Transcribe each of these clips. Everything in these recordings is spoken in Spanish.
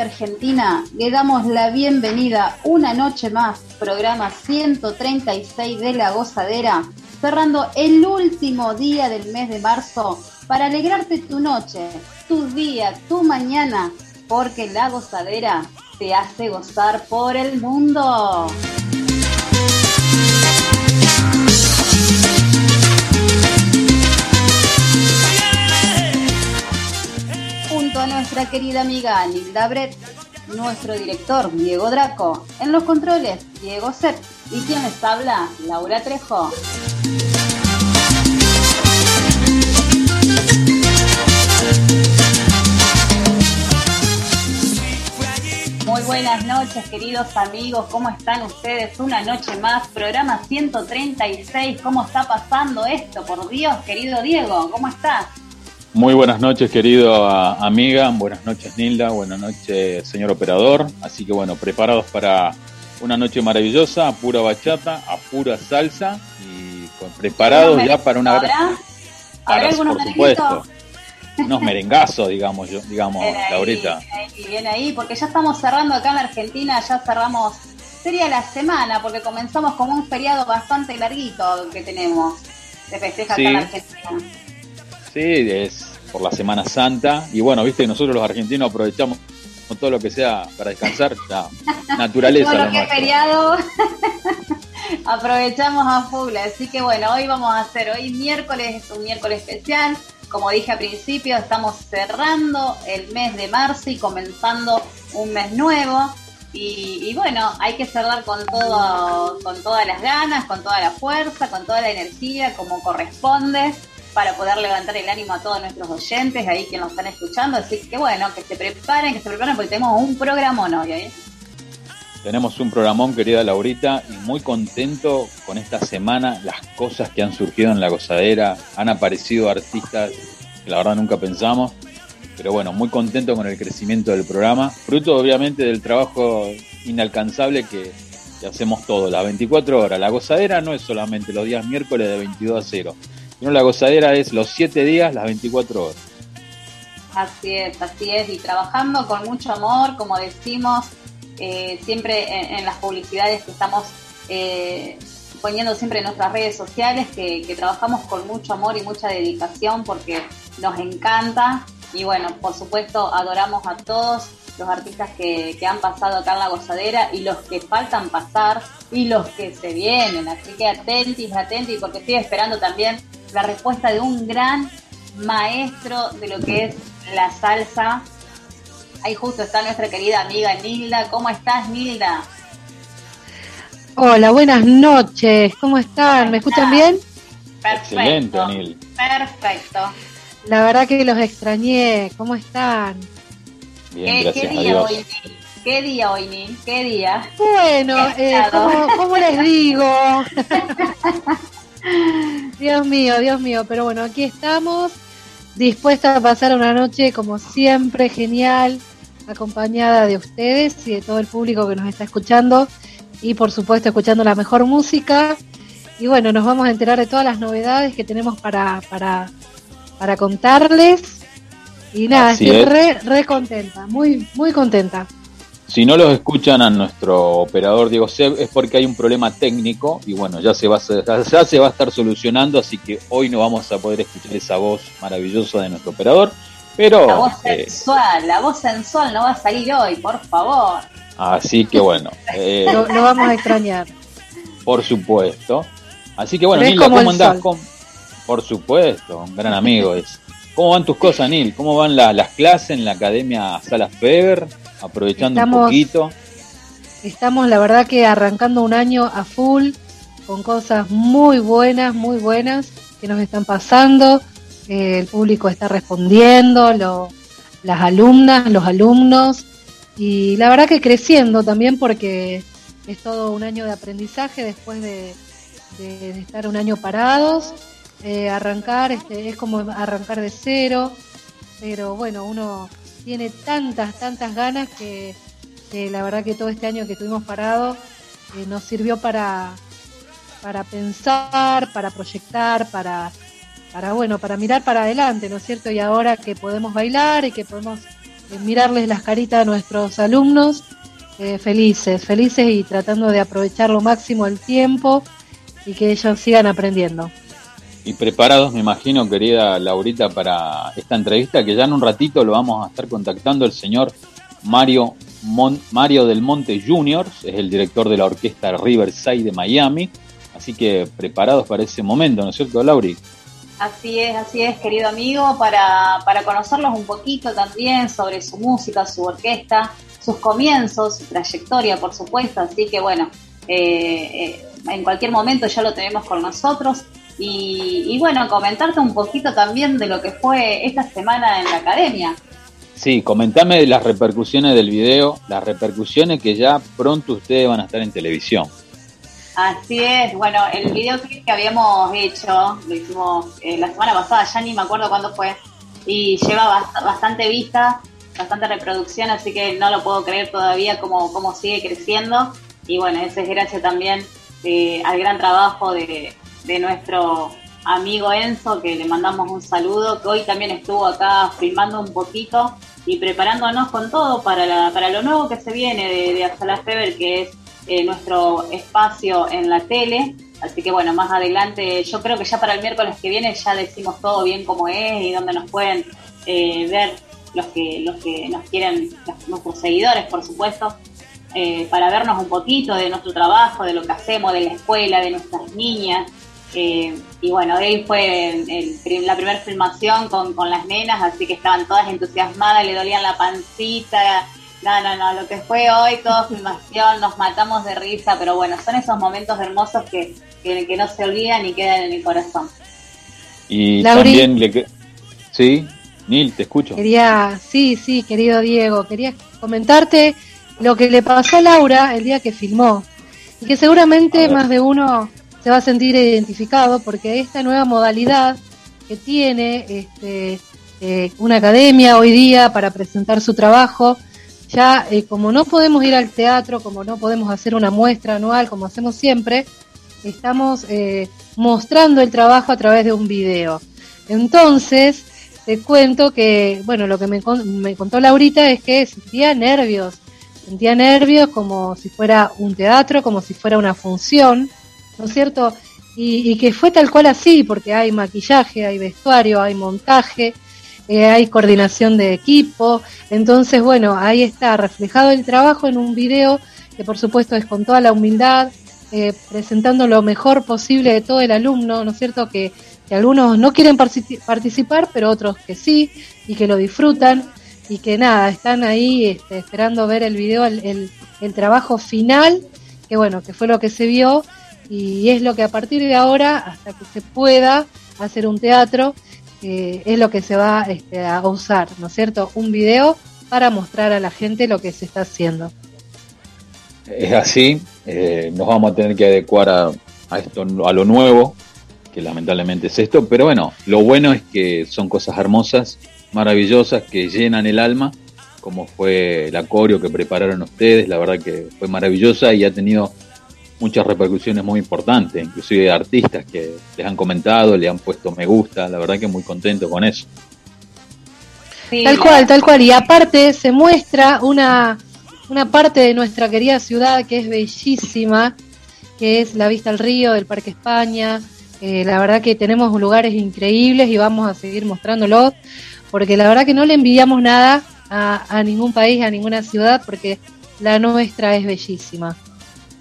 Argentina, le damos la bienvenida una noche más, programa 136 de La Gozadera, cerrando el último día del mes de marzo para alegrarte tu noche, tu día, tu mañana, porque La Gozadera te hace gozar por el mundo. Nuestra querida amiga Nilda Brett, nuestro director Diego Draco, en los controles Diego Sepp y quien les habla Laura Trejo. Muy buenas noches, queridos amigos. ¿Cómo están ustedes? Una noche más, programa 136. ¿Cómo está pasando esto? Por Dios, querido Diego, ¿cómo está? Muy buenas noches, querido amiga. Buenas noches, Nilda. Buenas noches, señor operador. Así que bueno, preparados para una noche maravillosa, a pura bachata, a pura salsa y preparados ya para una gran. ¿Habrá algunos por supuesto. Unos merengazos, digamos, yo, digamos, Laurita. Y viene ahí, porque ya estamos cerrando acá en Argentina, ya cerramos, sería la semana, porque comenzamos con un feriado bastante larguito que tenemos de festeja acá en Argentina. Sí, es por la Semana Santa. Y bueno, viste que nosotros los argentinos aprovechamos todo lo que sea para descansar, la naturaleza. todo lo que es feriado, aprovechamos a full. Así que bueno, hoy vamos a hacer, hoy miércoles es un miércoles especial. Como dije al principio, estamos cerrando el mes de marzo y comenzando un mes nuevo. Y, y, bueno, hay que cerrar con todo, con todas las ganas, con toda la fuerza, con toda la energía, como corresponde para poder levantar el ánimo a todos nuestros oyentes, ahí que nos están escuchando. Así que bueno, que se preparen, que se preparen porque tenemos un programón hoy. ¿eh? Tenemos un programón, querida Laurita, y muy contento con esta semana, las cosas que han surgido en la gozadera, han aparecido artistas que la verdad nunca pensamos, pero bueno, muy contento con el crecimiento del programa, fruto obviamente del trabajo inalcanzable que, que hacemos todos, las 24 horas. La gozadera no es solamente los días miércoles de 22 a 0 la gozadera es los siete días, las 24 horas. Así es, así es. Y trabajando con mucho amor, como decimos, eh, siempre en, las publicidades que estamos eh, poniendo siempre en nuestras redes sociales, que, trabajamos con mucho amor y mucha dedicación porque nos encanta. Y bueno, por supuesto, adoramos a todos los artistas que, que han pasado acá en la gozadera y los que faltan pasar y los que se vienen. Así que atentis, atentis, porque estoy esperando también la respuesta de un gran maestro de lo que es la salsa. Ahí justo está nuestra querida amiga Nilda. ¿Cómo estás, Nilda? Hola, buenas noches. ¿Cómo están? ¿Me escuchan bien? Perfecto. Perfecto. La verdad que los extrañé. ¿Cómo están? Bien, ¿Qué, día hoy? ¿Qué día hoy, Nil? ¿Qué día? Bueno, eh, ¿cómo les digo? Dios mío, Dios mío, pero bueno, aquí estamos, dispuestas a pasar una noche como siempre, genial, acompañada de ustedes y de todo el público que nos está escuchando y por supuesto escuchando la mejor música. Y bueno, nos vamos a enterar de todas las novedades que tenemos para, para, para contarles. Y nada, estoy re, re contenta, muy, muy contenta. Si no los escuchan a nuestro operador Diego Seb es porque hay un problema técnico y bueno, ya se, va a, ya se va a estar solucionando, así que hoy no vamos a poder escuchar esa voz maravillosa de nuestro operador. Pero, La voz eh, sensual, la voz sensual no va a salir hoy, por favor. así que bueno, eh, Lo, lo vamos a extrañar. por supuesto. Así que bueno, como ¿cómo el andás? sol. ¿Cómo- Por supuesto, un gran amigo es. ¿Cómo van tus cosas, Nil? ¿Cómo van la- las clases en la Academia Sala Feber? Aprovechando un poquito. Estamos, la verdad, que arrancando un año a full, con cosas muy buenas, muy buenas que nos están pasando. Eh, el público está respondiendo, lo- las alumnas, los alumnos, y la verdad que creciendo también porque es todo un año de aprendizaje después de, de- de estar un año parados. Eh, arrancar este, es como arrancar de cero, pero bueno, uno tiene tantas, tantas ganas que la verdad que todo este año que estuvimos parados eh, nos sirvió para, para pensar, para proyectar, para, para, bueno, para mirar para adelante, ¿no es cierto? Y ahora que podemos bailar y que podemos eh, mirarles las caritas a nuestros alumnos, eh, felices, felices y tratando de aprovechar lo máximo el tiempo y que ellos sigan aprendiendo. Y preparados, me imagino, querida Laurita, para esta entrevista, que ya en un ratito lo vamos a estar contactando el señor Mario, Mon- Mario del Monte Jr., es el director de la orquesta Riverside de Miami. Así que preparados para ese momento, ¿no es cierto, Lauri? Así es, así es, querido amigo, para, para conocerlos un poquito también sobre su música, su orquesta, sus comienzos, su trayectoria, por supuesto. Así que bueno, eh, eh, en cualquier momento ya lo tenemos con nosotros. Y, y bueno, comentarte un poquito también de lo que fue esta semana en la academia. Sí, comentame de las repercusiones del video, las repercusiones que ya pronto ustedes van a estar en televisión. Así es, bueno, el videoclip que habíamos hecho, lo hicimos eh, la semana pasada, ya ni me acuerdo cuándo fue, y lleva bast- bastante vista, bastante reproducción, así que no lo puedo creer todavía cómo, cómo sigue creciendo. Y bueno, eso es gracias también eh, al gran trabajo de, de nuestro amigo Enzo, que le mandamos un saludo, que hoy también estuvo acá filmando un poquito y preparándonos con todo para, la- para lo nuevo que se viene de, de Azala Feber, que es eh, nuestro espacio en la tele. Así que bueno, más adelante, yo creo que ya para el miércoles que viene ya decimos todo bien cómo es y dónde nos pueden eh, ver los que, los que nos quieren, los- nuestros seguidores, por supuesto, eh, para vernos un poquito de nuestro trabajo, de lo que hacemos, de la escuela, de nuestras niñas. Eh, y bueno, hoy fue el- la primera filmación con, con las nenas, así que estaban todas entusiasmadas, le dolían la pancita. No, no, no, lo que fue hoy, toda filmación, nos matamos de risa, pero bueno, son esos momentos hermosos que, que, que no se olvidan y quedan en el corazón. Y también le... Sí, Nil, te escucho. Quería, sí, sí, querido Diego, quería comentarte lo que le pasó a Laura el día que filmó. Y que seguramente más de uno se va a sentir identificado porque esta nueva modalidad que tiene este, eh, una academia hoy día para presentar su trabajo, ya eh, como no podemos ir al teatro, como no podemos hacer una muestra anual como hacemos siempre, estamos eh, mostrando el trabajo a través de un video. Entonces, te cuento que, bueno, lo que me, me contó Laurita es que sentía nervios, sentía nervios como si fuera un teatro, como si fuera una función, ¿no es cierto? Y, y que fue tal cual así, porque hay maquillaje, hay vestuario, hay montaje, eh, hay coordinación de equipo, entonces, bueno, ahí está reflejado el trabajo en un video que por supuesto es con toda la humildad, eh, presentando lo mejor posible de todo el alumno, ¿no es cierto? Que, que algunos no quieren partici- participar, pero otros que sí, y que lo disfrutan, y que nada, están ahí este, esperando ver el video, el, el, el trabajo final, que bueno, que fue lo que se vio, y es lo que a partir de ahora, hasta que se pueda hacer un teatro, eh, es lo que se va este, a usar, ¿no es cierto? Un video para mostrar a la gente lo que se está haciendo. Es así, eh, nos vamos a tener que adecuar a, a esto, a lo nuevo, que lamentablemente es esto, pero bueno, lo bueno es que son cosas hermosas, maravillosas, que llenan el alma, como fue la coreo que prepararon ustedes, la verdad que fue maravillosa y ha tenido muchas repercusiones muy importantes, inclusive de artistas que les han comentado, le han puesto me gusta, la verdad que muy contento con eso. Sí, Tal cual, tal cual. Y aparte se muestra una, una parte de nuestra querida ciudad que es bellísima, que es la vista al río del Parque España, Eh, la verdad que tenemos lugares increíbles y vamos a seguir mostrándolos, porque la verdad que no le envidiamos nada a, ningún país, a ninguna ciudad, porque la nuestra es bellísima.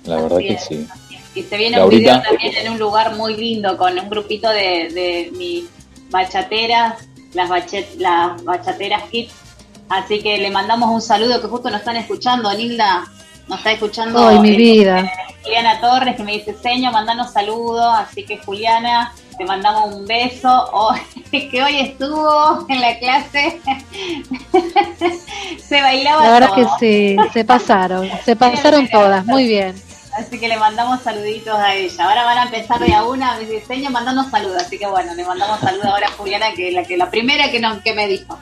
La verdad que sí. Y se viene un video también en un lugar muy lindo con un grupito de, de mis bachateras, las, las bachateras kids. Así que le mandamos un saludo que justo nos están escuchando, Nilda. Nos está escuchando. Ay, mi vida. Juliana Torres que me dice, Seño, mandanos saludos. Así que Juliana, te mandamos un beso. Oh, que hoy estuvo en la clase. se bailaba La verdad que sí, se pasaron. Se pasaron todas. Muy bien. Así que le mandamos saluditos a ella. Ahora van a empezar de a una, mi diseño, mandando saludos. Así que bueno, le mandamos saludos ahora a Juliana, que la que la primera que, no, que me dijo.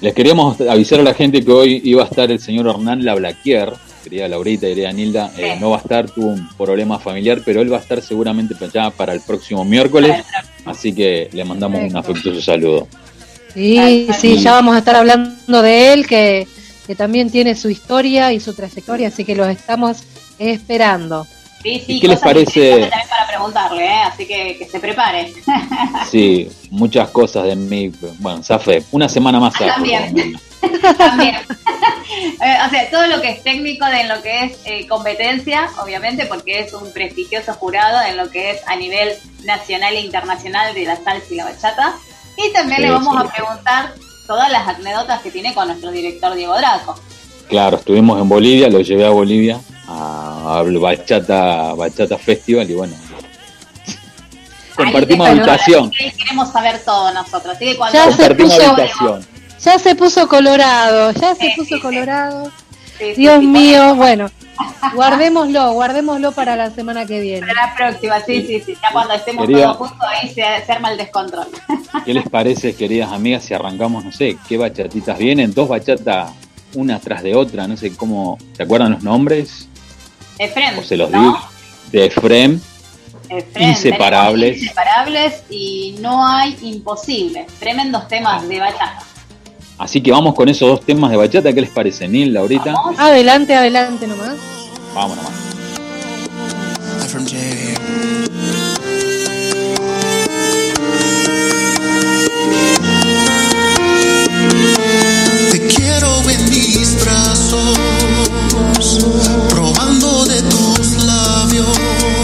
Les queríamos avisar a la gente que hoy iba a estar el señor Hernán Lablaquier, querida Laurita, querida Nilda, eh, no va a estar, tuvo un problema familiar, pero él va a estar seguramente ya para el próximo miércoles, así que le mandamos un afectuoso saludo. Sí, sí, ya vamos a estar hablando de él, que, que también tiene su historia y su trayectoria, así que los estamos esperando. Sí, sí, ¿Qué les parece? También para preguntarle, ¿eh? así que que se prepare. sí, muchas cosas de mí. Bueno, Safe, una semana más. También. También. Eh, o sea, todo lo que es técnico de lo que es eh, competencia, obviamente, porque es un prestigioso jurado en lo que es a nivel nacional e internacional de la salsa y la bachata. Y también le vamos a preguntar todas las anécdotas que tiene con nuestro director Diego Draco. Claro, estuvimos en Bolivia, lo llevé a Bolivia a, Bachata, Bachata Festival y bueno, compartimos habitación. Queremos saber todo nosotros, así que cuando ya se puso, habitación. Ya se puso colorado, ya se puso colorado. Dios mío, bueno, guardémoslo, guardémoslo para la semana que viene. Para la próxima, sí, sí, sí, ya cuando estemos todos juntos ahí se, se, arma el descontrol. ¿Qué les parece, queridas amigas, si arrancamos, no sé, qué bachatitas vienen? Dos bachatas una tras de otra, no sé cómo, ¿se acuerdan los nombres? Efrem. O se los digo. De Efrem. inseparables. Inseparables y no hay imposible. Tremendos temas de bachata. Así que vamos con esos dos temas de bachata. ¿Qué les parece, Nilda, ahorita? Adelante, adelante nomás. Vamos nomás. morirme y revivir con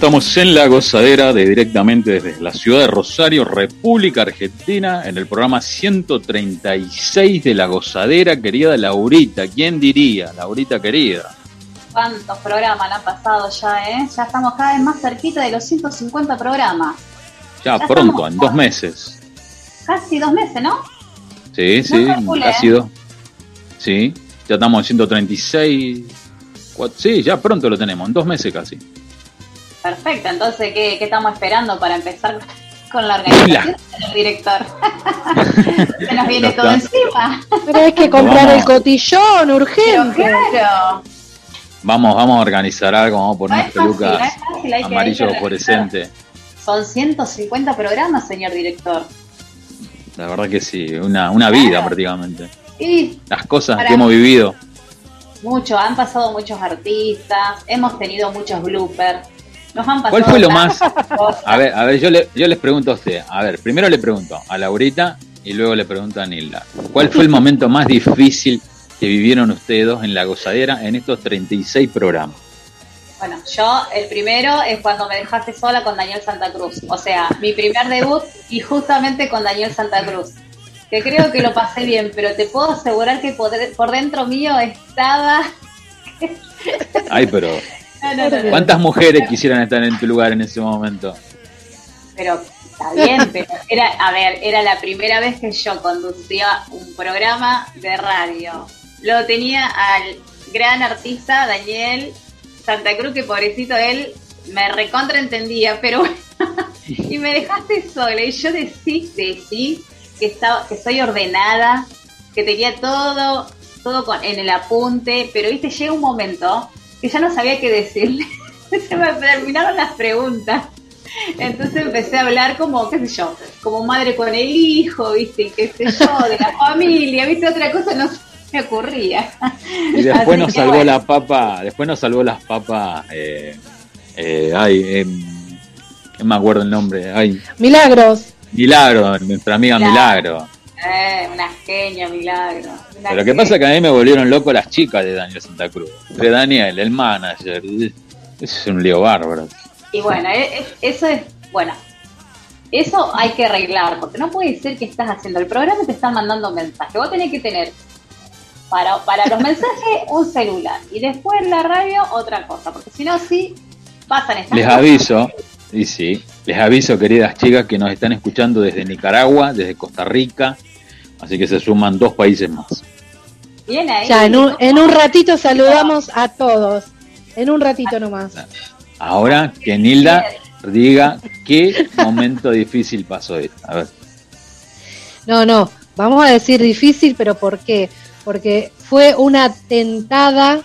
estamos en la gozadera de directamente desde la ciudad de Rosario, República Argentina, en el programa 136 de la gozadera, querida Laurita. ¿Quién diría, Laurita querida? ¿Cuántos programas han pasado ya, eh? Ya estamos cada vez más cerquita de los 150 programas. Ya Ya pronto, en dos meses. Casi dos meses, ¿no? Sí, sí, calculé, ha ¿eh? sido. Sí, ya estamos en 136. cua- Sí, ya pronto lo tenemos, en dos meses casi. Perfecto, entonces, ¿qué, qué estamos esperando para empezar con la organización, señor director? Se nos viene todo encima. Pero hay que comprar Vamos. el cotillón Pero urgente. claro, Vamos, vamos a organizar algo, vamos a poner No fácil, pelucas fácil, hay que- amarillo fluorescente. son 150 programas, señor director. La verdad que sí, una, una vida prácticamente. Y Las cosas Para- que hemos vivido. mucho, han pasado muchos artistas, hemos tenido muchos bloopers. Nos han pasado ¿Cuál fue lo más? cosas. A ver, a ver, yo, le, yo les pregunto a usted. A ver, primero le pregunto a Laurita y luego le pregunto a Nilda. ¿Cuál fue el momento más difícil que vivieron ustedes dos en la gozadera en estos 36 programas? Bueno, yo el primero es cuando me dejaste sola con Daniel Santa Cruz. O sea, mi primer debut y justamente con Daniel Santa Cruz. Que creo que lo pasé bien, pero te puedo asegurar que por, por dentro mío estaba... Ay, pero. ¿Cuántas mujeres quisieran estar en tu lugar en ese momento? Pero está bien, pero era, a ver, era la primera vez que yo conducía un programa de radio. Lo tenía al gran artista Daniel Santa Cruz, que pobrecito él me recontraentendía, pero bueno, y me dejaste sola. Y yo decí, decí que estaba, que soy ordenada, que tenía todo, todo con, en el apunte, pero viste, llega un momento que ya no sabía qué decirle. Se me terminaron las preguntas. Entonces empecé a hablar como, qué sé yo, como madre con el hijo, viste, y qué sé yo, de la familia, viste, otra cosa no se me ocurría. Y después Así nos salvó bueno. la papa, después nos salvó las papas, eh, eh, ay, em, no me acuerdo el nombre, ay, Milagros. Milagro, nuestra amiga Milagro. Milagro. Eh, una genia, milagro. Una Pero lo que pasa es que a mí me volvieron loco las chicas de Daniel Santa Cruz. De Daniel, el manager. Eso es un lío bárbaro. Y bueno, e- e- eso es, bueno, eso hay que arreglar, porque no puede ser que estás haciendo el programa y te están mandando mensajes. Vos tenés que tener para, para los mensajes un celular y después la radio otra cosa, porque si no, sí pasan estas Les cosas. aviso, y sí, les aviso, queridas chicas, que nos están escuchando desde Nicaragua, desde Costa Rica. Así que se suman dos países más. Bien ahí. Ya, en un, en un ratito saludamos a todos. En un ratito nomás. Ahora que Nilda diga qué momento difícil pasó esto. A ver. No, no, vamos a decir difícil, pero ¿por qué? Porque fue una tentada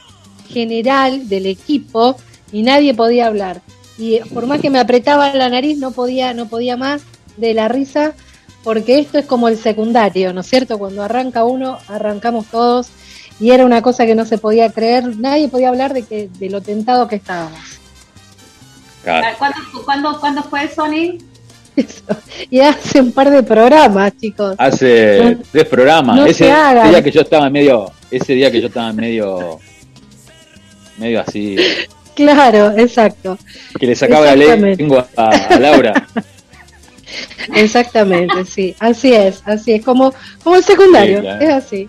general del equipo y nadie podía hablar. y por más que me apretaba la nariz no podía, no podía más de la risa, porque esto es como el secundario, ¿no es cierto? Cuando arranca uno, arrancamos todos y era una cosa que no se podía creer, nadie podía hablar de que de lo tentado que estábamos. ¿Cuándo, ¿Cuándo, fue Sony? Y hace un par de programas, chicos. Hace tres programas. ese, día que yo estaba medio, ese día que yo estaba medio, medio así. Claro, exacto. Que le sacaba la lengua a, a Laura. Exactamente, sí, así es, así es, como, como el secundario, es, así,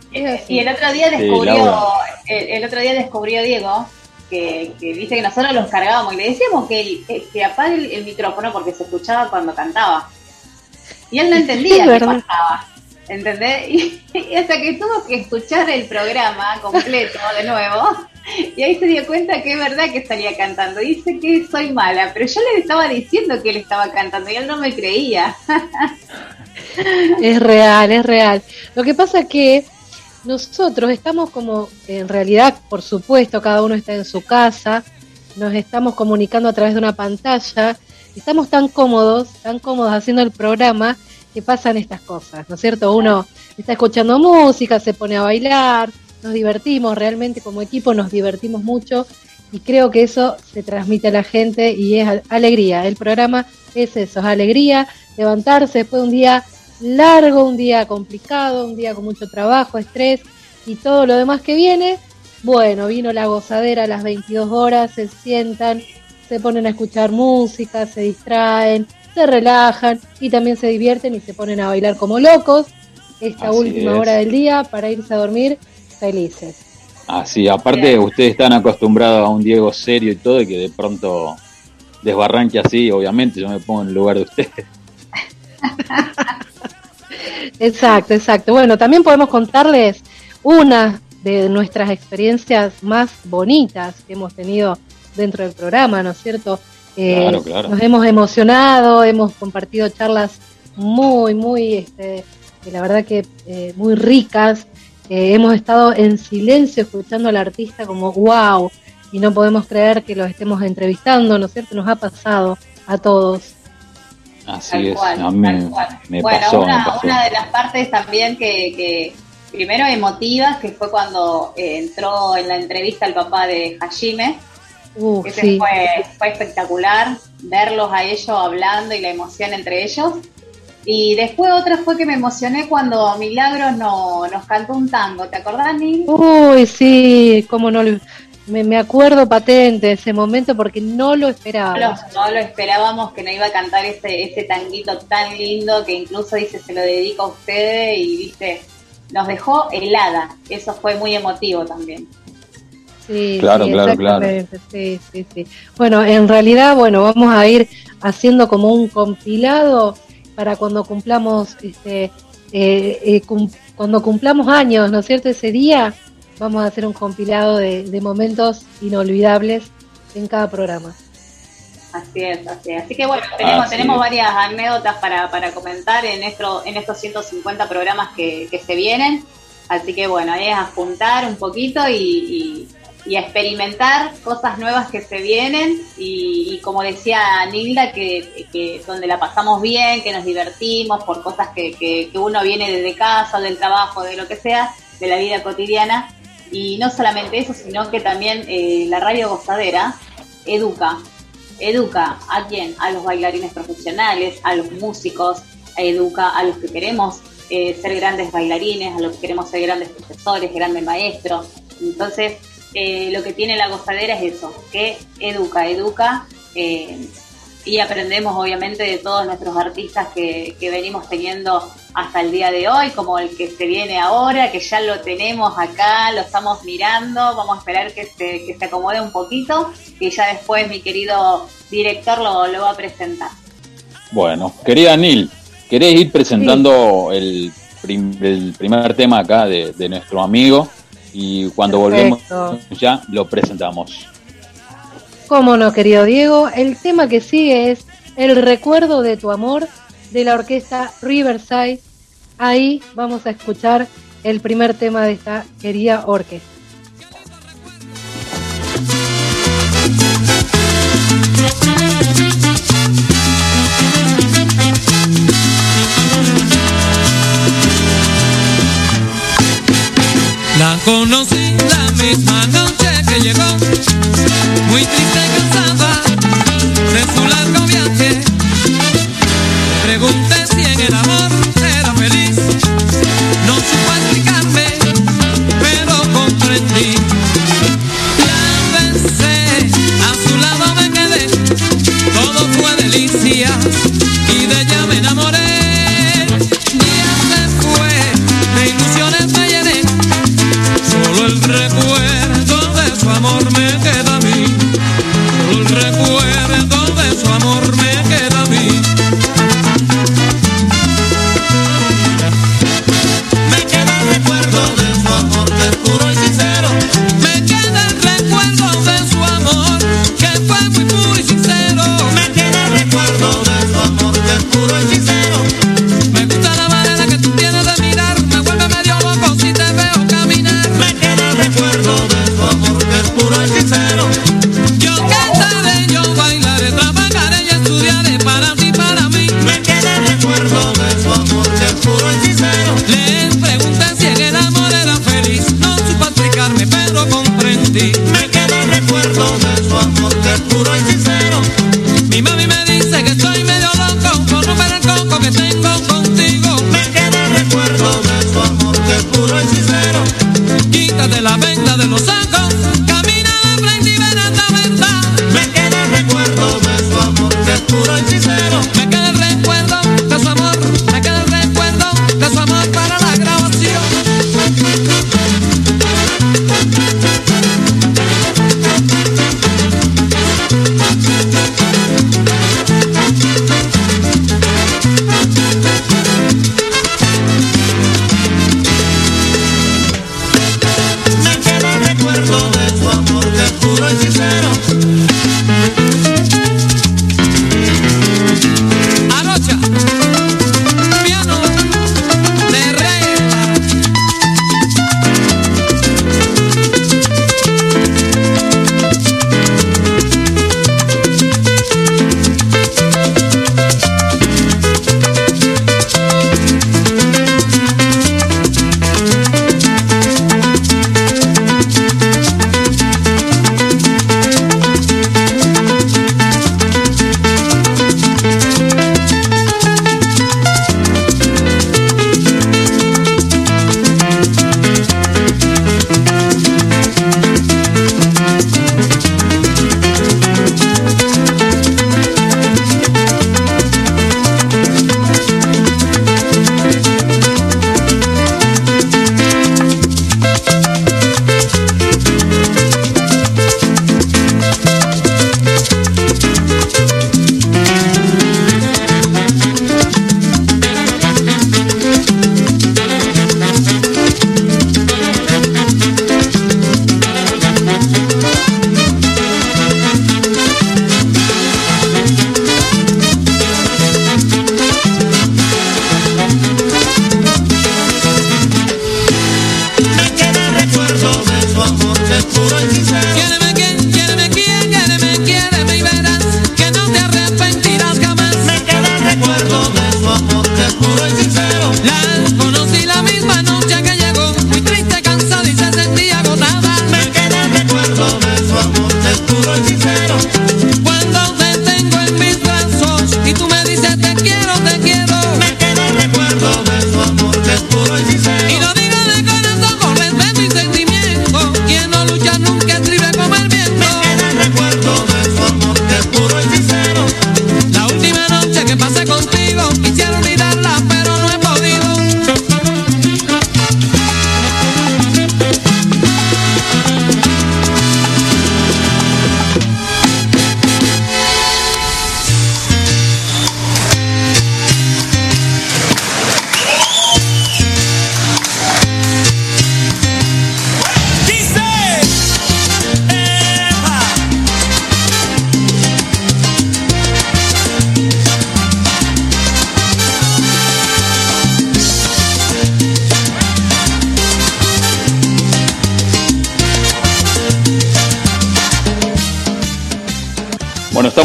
Y el otro día descubrió, el, otro día descubrió Diego que, dice que nosotros los cargábamos y le decíamos que, que apague el, micrófono porque se escuchaba cuando cantaba. Y él no entendía qué pasaba. ¿Entendés? Y, hasta que tuvo que escuchar el programa completo de nuevo, y ahí se dio cuenta que es verdad que estaría cantando. Dice que soy mala, pero yo le estaba diciendo que él estaba cantando y él no me creía. Es real, es real. Lo que pasa que nosotros estamos como, en realidad, por supuesto, cada uno está en su casa, nos estamos comunicando a través de una pantalla, estamos tan cómodos, tan cómodos haciendo el programa que pasan estas cosas, ¿no es cierto? Uno está escuchando música, se pone a bailar, nos divertimos, realmente como equipo nos divertimos mucho y creo que eso se transmite a la gente y es alegría. El programa es eso, es alegría, levantarse después de un día largo, un día complicado, un día con mucho trabajo, estrés y todo lo demás que viene. Bueno, vino la gozadera a las 22 horas, se sientan, se ponen a escuchar música, se distraen, se relajan y también se divierten y se ponen a bailar como locos esta última hora del día para irse a dormir felices. Así, aparte ustedes están acostumbrados a un Diego serio y todo y que de pronto desbarranque así, obviamente yo me pongo en el lugar de ustedes. exacto, exacto. Bueno, también podemos contarles una de nuestras experiencias más bonitas que hemos tenido dentro del programa, ¿no es cierto? Eh, nos hemos emocionado, hemos compartido charlas muy, muy, este, la verdad que eh, muy ricas. Eh, hemos estado en silencio escuchando al artista como wow y no podemos creer que lo estemos entrevistando, ¿no es cierto? Nos ha pasado a todos. Así es, a mí me, bueno, una, una, de las partes también que, que primero emotivas, que fue cuando entró en la entrevista el papá de Hajime, Uh, Ese fue, fue espectacular verlos a ellos hablando y la emoción entre ellos. Y después otra fue que me emocioné cuando Milagros no, nos cantó un tango, ¿te acordás, Nil? Uy, sí, cómo no me, me, acuerdo patente de ese momento porque no lo esperábamos. No, lo esperábamos que no iba a cantar ese, ese tanguito tan lindo que incluso dice se lo dedico a ustedes y dice, nos dejó helada. Eso fue muy emotivo también. Sí, claro, claro, claro. Sí, sí, sí. Bueno, en realidad, bueno, vamos a ir haciendo como un compilado para cuando cumplamos, este, eh, eh, cuando cumplamos años, ¿no es cierto? Ese día vamos a hacer un compilado de, momentos inolvidables en cada programa. Así es, así es. Así que bueno, tenemos, tenemos varias anécdotas para, para comentar en, esto, en estos 150 programas que, que se vienen. Así que bueno, ahí es apuntar un poquito y, y a experimentar cosas nuevas que se vienen y, como decía Nilda, que, donde la pasamos bien, que nos divertimos por cosas que, que, uno viene desde casa, del trabajo, de lo que sea, de la vida cotidiana. Y no solamente eso, sino que también eh, la radio gozadera educa, educa a quién, a los bailarines profesionales, a los músicos, educa a los que queremos eh, ser grandes bailarines, a los que queremos ser grandes profesores, grandes maestros. Entonces, eh, lo que tiene la gozadera es eso, que educa, educa eh, y aprendemos obviamente de todos nuestros artistas que, venimos teniendo hasta el día de hoy, como el que se viene ahora, que ya lo tenemos acá, lo estamos mirando, vamos a esperar que se, que se acomode un poquito y ya después mi querido director lo, lo va a presentar. Bueno, querida Nil, ¿querés ir presentando el, el, primer tema acá de, de nuestro amigo? Y cuando volvemos ya lo presentamos. Cómo no, querido Diego. El tema que sigue es El recuerdo de tu amor de la orquesta Riverside. Ahí vamos a escuchar el primer tema de esta querida orquesta. conocí la misma noche que llegó, muy triste y cansado.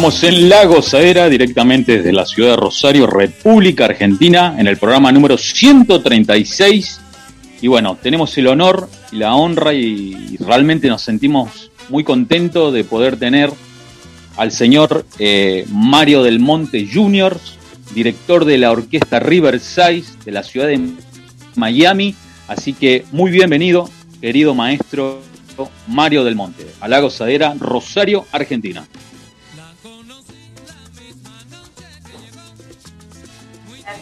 Estamos en La Gozadera, directamente desde la ciudad de Rosario, República Argentina, en el programa número 136. Y bueno, tenemos el honor y la honra y, realmente nos sentimos muy contentos de poder tener al señor eh, Mario del Monte Jr., director de la orquesta Riverside de la ciudad de Miami. Así que muy bienvenido, querido maestro Mario del Monte, a la gozadera Rosario, Argentina.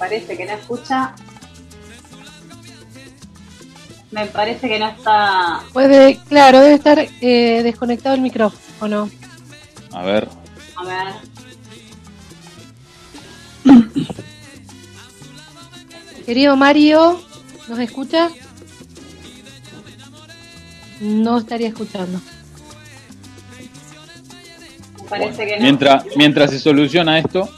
Parece que no escucha. Me parece que no está. Puede, claro, debe estar eh, desconectado el micrófono. A ver. A ver. Querido Mario, ¿nos escucha? No estaría escuchando. Parece que no. mientras, mientras se soluciona esto,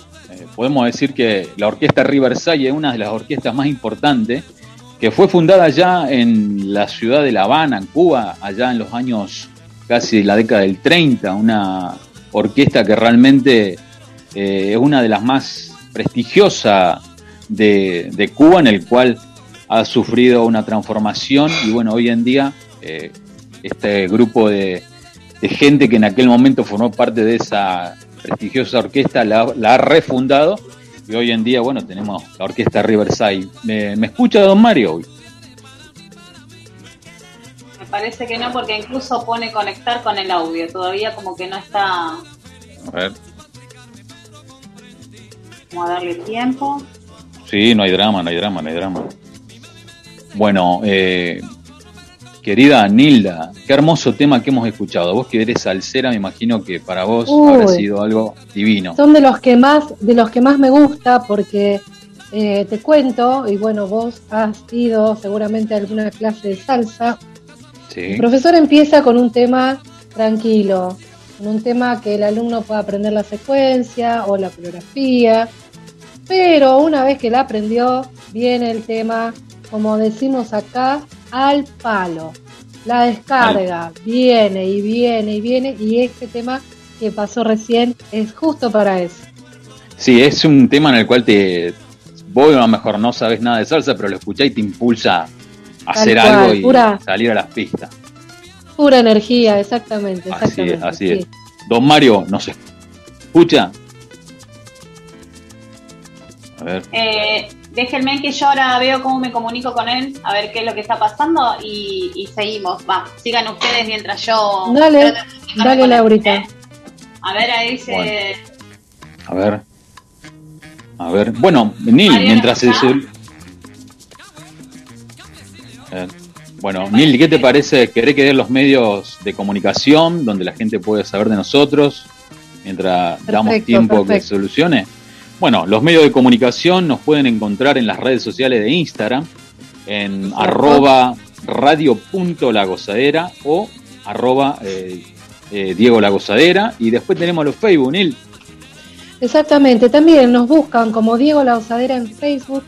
podemos decir que la orquesta Riverside es una de las orquestas más importantes, que fue fundada ya en la ciudad de La Habana, en Cuba, allá en los años casi la década del 30, una orquesta que realmente eh, es una de las más prestigiosas de, de, Cuba, en el cual ha sufrido una transformación y bueno, hoy en día eh, este grupo de, gente que en aquel momento formó parte de esa prestigiosa orquesta la, ha refundado y hoy en día, bueno, tenemos la orquesta Riverside. ¿Me, me escucha, don Mario? Me parece que no, porque incluso pone conectar con el audio. Todavía como que no está... A ver. Vamos a darle tiempo. Sí, no hay drama, no hay drama, no hay drama. Bueno, eh, Querida Nilda, qué hermoso tema que hemos escuchado. Vos que eres salsera, me imagino que para vos habrá sido algo divino. Son de los que más, de los que más me gusta porque eh, te cuento, y bueno, vos has ido seguramente a alguna clase de salsa. El profesor empieza con un tema tranquilo, con un tema que el alumno pueda aprender la secuencia o la coreografía, pero una vez que la aprendió, viene el tema, como decimos acá, al palo. La descarga viene y viene y viene y este tema que pasó recién es justo para eso. Sí, es un tema en el cual te vos a lo mejor no sabes nada de salsa, pero lo escuchás y te impulsa a hacer algo y salir a las pistas. Pura energía, exactamente. así es, así es. Don Mario, ¿nos escucha? A ver. Eh, déjenme que yo ahora veo cómo me comunico con él, a ver qué es lo que está pasando y, seguimos. Va, sigan ustedes mientras yo. Dale, dale, Laurita. A ver, ahí se. A ver. A ver. Bueno, Nil, mientras se. Bueno, Nil, ¿qué te parece? ¿Querés que den los medios de comunicación donde la gente puede saber de nosotros mientras damos tiempo que solucione? Bueno, los medios de comunicación nos pueden encontrar en las redes sociales de Instagram, en arroba radio.lagozadera o arroba eh, eh, Diego La y después tenemos los Facebook, Nil. Exactamente, también nos buscan como Diego La Gozadera en Facebook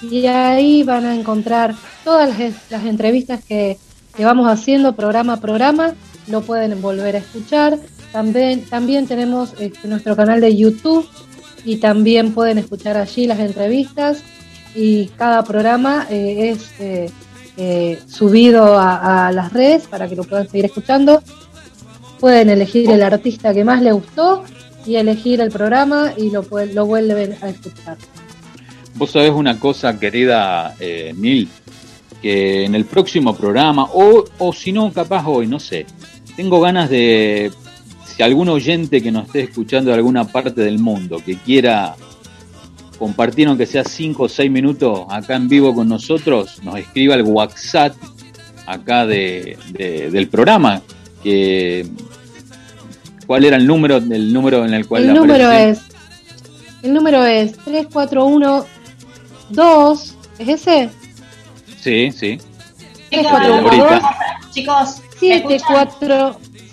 y ahí van a encontrar todas las, entrevistas que, que, vamos haciendo programa a programa, lo pueden volver a escuchar. También, también tenemos este, nuestro canal de YouTube y también pueden escuchar allí las entrevistas y cada programa eh, es eh, eh, subido a, las redes para que lo puedan seguir escuchando. Pueden elegir el artista que más les gustó y elegir el programa y lo, lo vuelven a escuchar. Vos sabés una cosa, querida Nil, que en el próximo programa, o, o si no, capaz hoy, no sé, tengo ganas de algún oyente que nos esté escuchando de alguna parte del mundo que quiera compartir aunque sea 5 o 6 minutos acá en vivo con nosotros, nos escriba el WhatsApp acá de, del programa. Que, ¿Cuál era el número, el número en el cual el número es El número es 341 2 ¿Es ese? Sí, sí. Chicos,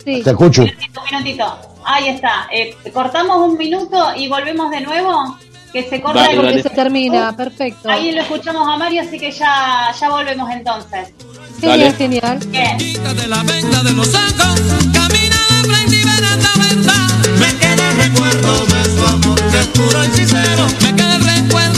74 te escucho. Un minutito, Ahí está. Eh, cortamos un minuto y volvemos de nuevo. Que se corta y porque se termina. Perfecto. Ahí lo escuchamos a Mario, así que ya, ya volvemos entonces. Genial, genial. De la venta de los ojos, camina de frente y ven a la verdad. Me queda el recuerdo de su amor, que es puro hechicero. Me queda el recuerdo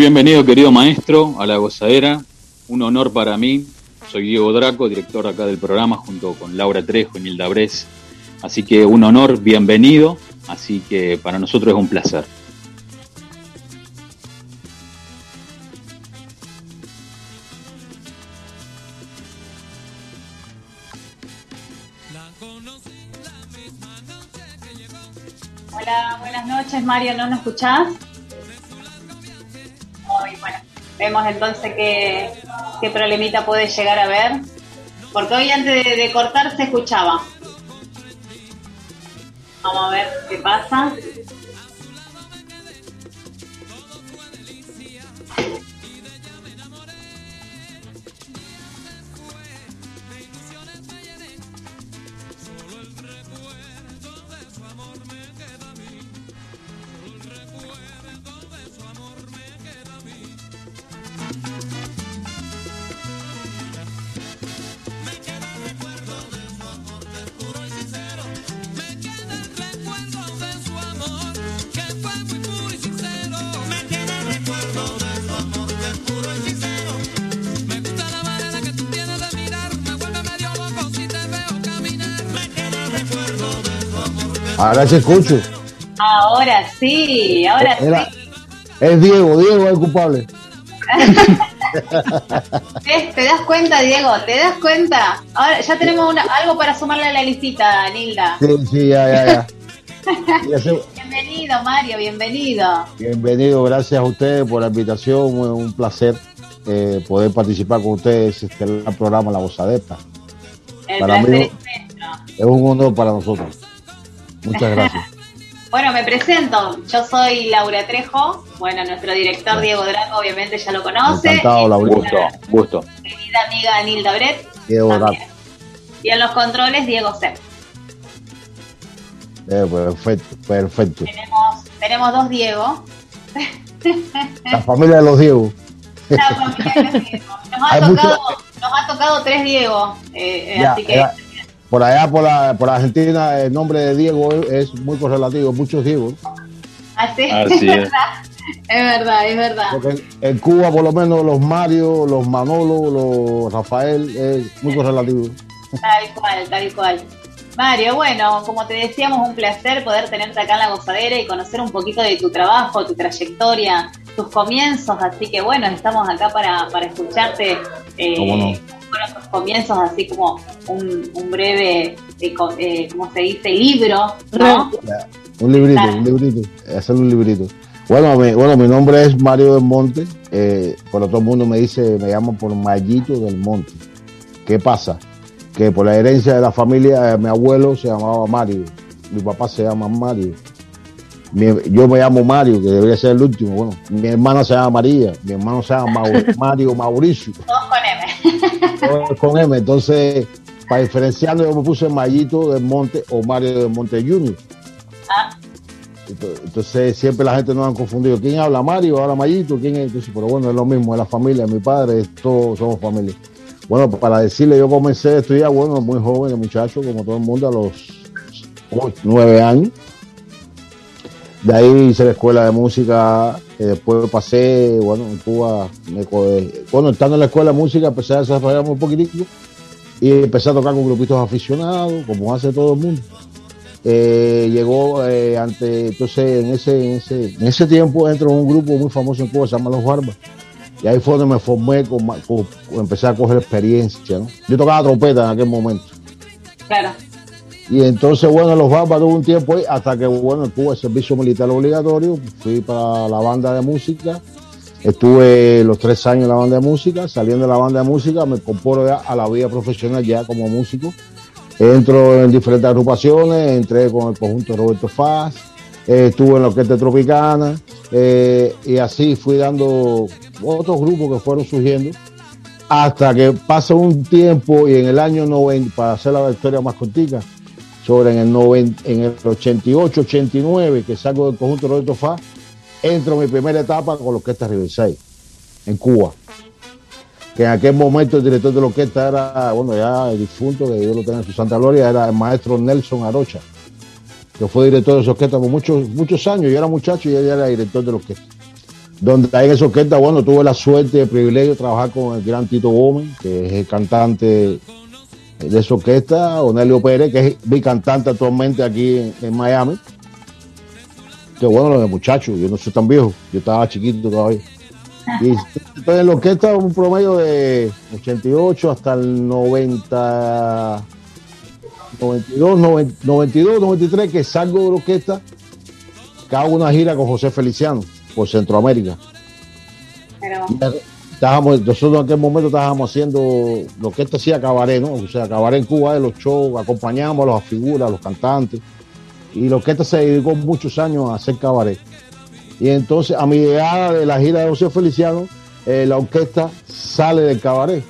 bienvenido querido maestro a la gozadera. Un honor para mí. Soy Diego Draco, director acá del programa, junto con Laura Trejo y Nilda Bres. Así que un honor, bienvenido. Así que para nosotros es un placer. Hola, buenas noches, Mario, ¿no nos escuchás? Entonces qué, qué problemita puede llegar a ver. Porque hoy antes de, de cortar se escuchaba. Vamos a ver qué pasa. Ahora se escucho. Ahora sí, ahora Era- sí. Es Diego, Diego es el culpable. ¿Te das cuenta, Diego? ¿Te das cuenta? Ahora ya tenemos una- algo para sumarle a la listita, Nilda. Sí, sí, ya, ya, ya. Bienvenido, Mario, bienvenido. Bienvenido, gracias a ustedes por la invitación. Un placer eh, poder participar con ustedes en este programa La Gozadeta. El Para mí. Es un honor para nosotros. Muchas gracias. Bueno, me presento. Yo soy Laura Trejo. Bueno, nuestro director Diego Draco, obviamente ya lo conoce. Encantado, Y Laurita. Gusto, gusto. mi querida amiga Nilda Bret. Diego. Draco. Y en los controles, Diego Sepp. Eh, perfecto, perfecto. Tenemos, tenemos dos Diego. La familia de los Diego. La familia de los Diego. Nos ha, tocado, mucho- nos ha tocado tres Diego. eh, eh, Ya, así que. ya. Por allá, por, la, por Argentina, el nombre de Diego es, es muy correlativo. Muchos Diego. Así, Así es es. verdad. Es verdad, es verdad. Porque en, en Cuba, por lo menos, los Mario, los Manolo, los Rafael, es muy correlativo. Tal cual, tal cual. Mario, bueno, como te decíamos, un placer poder tenerte acá en la gozadera y conocer un poquito de tu trabajo, tu trayectoria, tus comienzos, así que bueno, estamos acá para, para escucharte. Eh, ¿Cómo no? Fueron comienzos, así como un, un breve, eh, co- eh, ¿cómo se dice? Libro, ¿no? Un librito, Claro. un librito. Hacer un librito. Bueno, mi, bueno, mi nombre es Mario del Monte, eh, pero todo el mundo me dice, me llama por Mayito del Monte. ¿Qué pasa? Que por la herencia de la familia, mi abuelo se llamaba Mario, mi papá se llama Mario. Mi- yo me llamo Mario, que debería ser el último. Bueno, mi hermana se llama María, mi hermano se llama Mario Mauricio. Todos con M. Es con M. Entonces, para diferenciarlo, yo me puse Mayito del Monte o Mario del Monte Junior. Ah. Ento- Entonces, siempre la gente nos han confundido. ¿Quién habla? Mario, habla Mayito, ¿quién es? Entonces, pero bueno, es lo mismo, es la familia, mi padre, es- todos somos familia. Bueno, para decirle, yo comencé a estudiar, bueno, muy joven, muchacho, como todo el mundo, a los ocho, nueve años. De ahí hice la escuela de música, eh, después pasé, bueno, en Cuba, me eh, bueno, estando en la escuela de música empecé a desarrollarme un poquitico y empecé a tocar con grupitos aficionados, como hace todo el mundo. Eh, llegó eh, ante, entonces en ese, en ese, en ese tiempo entro en un grupo muy famoso en Cuba, se llama Los Barbas. Y ahí fue donde me formé, con, con- empecé a coger experiencia. Yo tocaba trompeta en aquel momento. Claro. Y entonces, bueno, los Barbas tuve un tiempo ahí, hasta que, bueno, el servicio militar obligatorio, fui para la banda de música, estuve los tres años en la banda de música, saliendo de la banda de música, me incorporo ya a la vida profesional ya como músico, entro en diferentes agrupaciones, entré con el conjunto Roberto Faz, eh, estuve en la Orquesta Tropicana, eh, y así fui dando otros grupos que fueron surgiendo, hasta que pasa un tiempo y en el año 90, para hacer la historia más cortica, sobre en el, 90, en el 88, 89, que salgo del conjunto Roberto Fá, entro en mi primera etapa con la Orquesta Riverside, en Cuba. Que en aquel momento el director de la orquesta era, bueno, ya el difunto, que Dios lo tenga en su santa gloria, era el maestro Nelson Arocha. que fue director de esa orquesta por muchos, muchos años. Yo era muchacho y ella era director de la orquesta. Donde ahí en esa orquesta, bueno, tuve la suerte y el privilegio de trabajar con el gran Tito Gómez, que es el cantante de esa orquesta, Onelio Pérez, que es mi cantante actualmente aquí en, en Miami. Que bueno, los de muchachos, yo no soy tan viejo, yo estaba chiquito todavía. Y en la orquesta un promedio de 88 hasta el 90, 92, 90, 92, 93, que salgo de la orquesta, que hago una gira con José Feliciano por Centroamérica. Pero, Estábamos, nosotros en aquel momento estábamos haciendo lo que esto hacía cabaret, ¿no? O sea, cabaret en Cuba de los shows, acompañábamos a las figuras, a los cantantes. Y lo que se dedicó muchos años a hacer cabaret. Y entonces, a mi llegada de la gira de José Feliciano, eh, la orquesta sale del cabaret.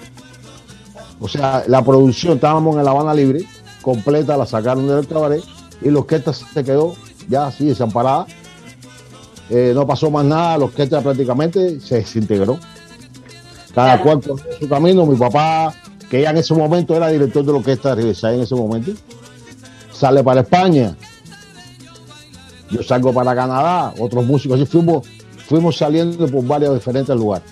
O sea, la producción, estábamos en La Habana Libre, completa, la sacaron del cabaret, y la orquesta se quedó ya así, desamparada. Eh, no pasó más nada, la orquesta prácticamente se desintegró. Cada cual por su camino. Mi papá, que ya en ese momento era director de la orquesta de Riverside en ese momento, sale para España. Yo salgo para Canadá, otros músicos, así fuimos, fuimos saliendo por varios diferentes lugares.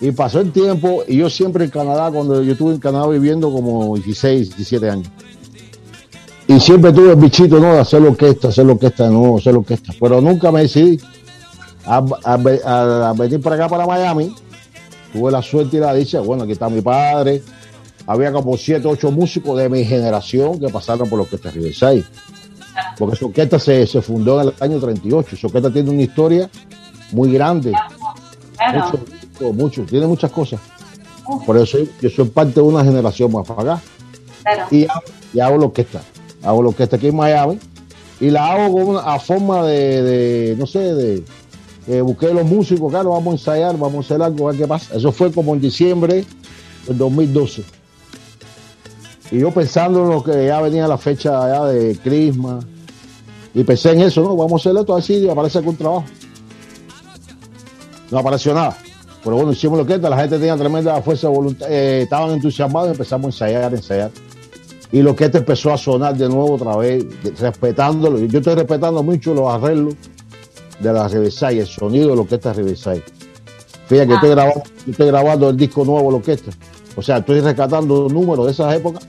Y pasó el tiempo, y yo siempre en Canadá, cuando yo estuve en Canadá viviendo como 16, 17 años. Y siempre tuve el bichito, ¿no? De hacer orquesta, hacer orquesta de nuevo, hacer orquesta. Pero nunca me decidí a, a- a- a venir para acá, para Miami. Tuve la suerte y la dicha, bueno, aquí está mi padre. Había como 7, 8 músicos de mi generación que pasaron por la orquesta Riverside. Porque esa orquesta se, se fundó en el año 38. Esa orquesta tiene una historia muy grande. claro, Mucho, tiene muchas cosas. Por eso yo soy parte de una generación más para acá. claro. Y, hago- y hago la orquesta. Hago la orquesta aquí en Miami. Y la hago con una, a forma de, de, no sé, de, eh, busqué los músicos, claro, vamos a ensayar, vamos a hacer algo, a ver qué pasa. Eso fue como en diciembre del 2012. Y yo pensando en lo que ya venía la fecha de Christmas, y pensé en eso, ¿no? Vamos a hacer esto así y aparece algún trabajo. No apareció nada. Pero bueno, hicimos lo que la gente tenía tremenda fuerza de voluntad, eh, estaban entusiasmados y empezamos a ensayar, ensayar. Y lo que este empezó a sonar de nuevo otra vez, respetándolo. Yo estoy respetando mucho los arreglos de la Riverside, el sonido de la orquesta Riverside. Fíjate que Ah. estoy grabando, yo estoy grabando el disco nuevo de la orquesta. O sea, estoy rescatando números de esas épocas,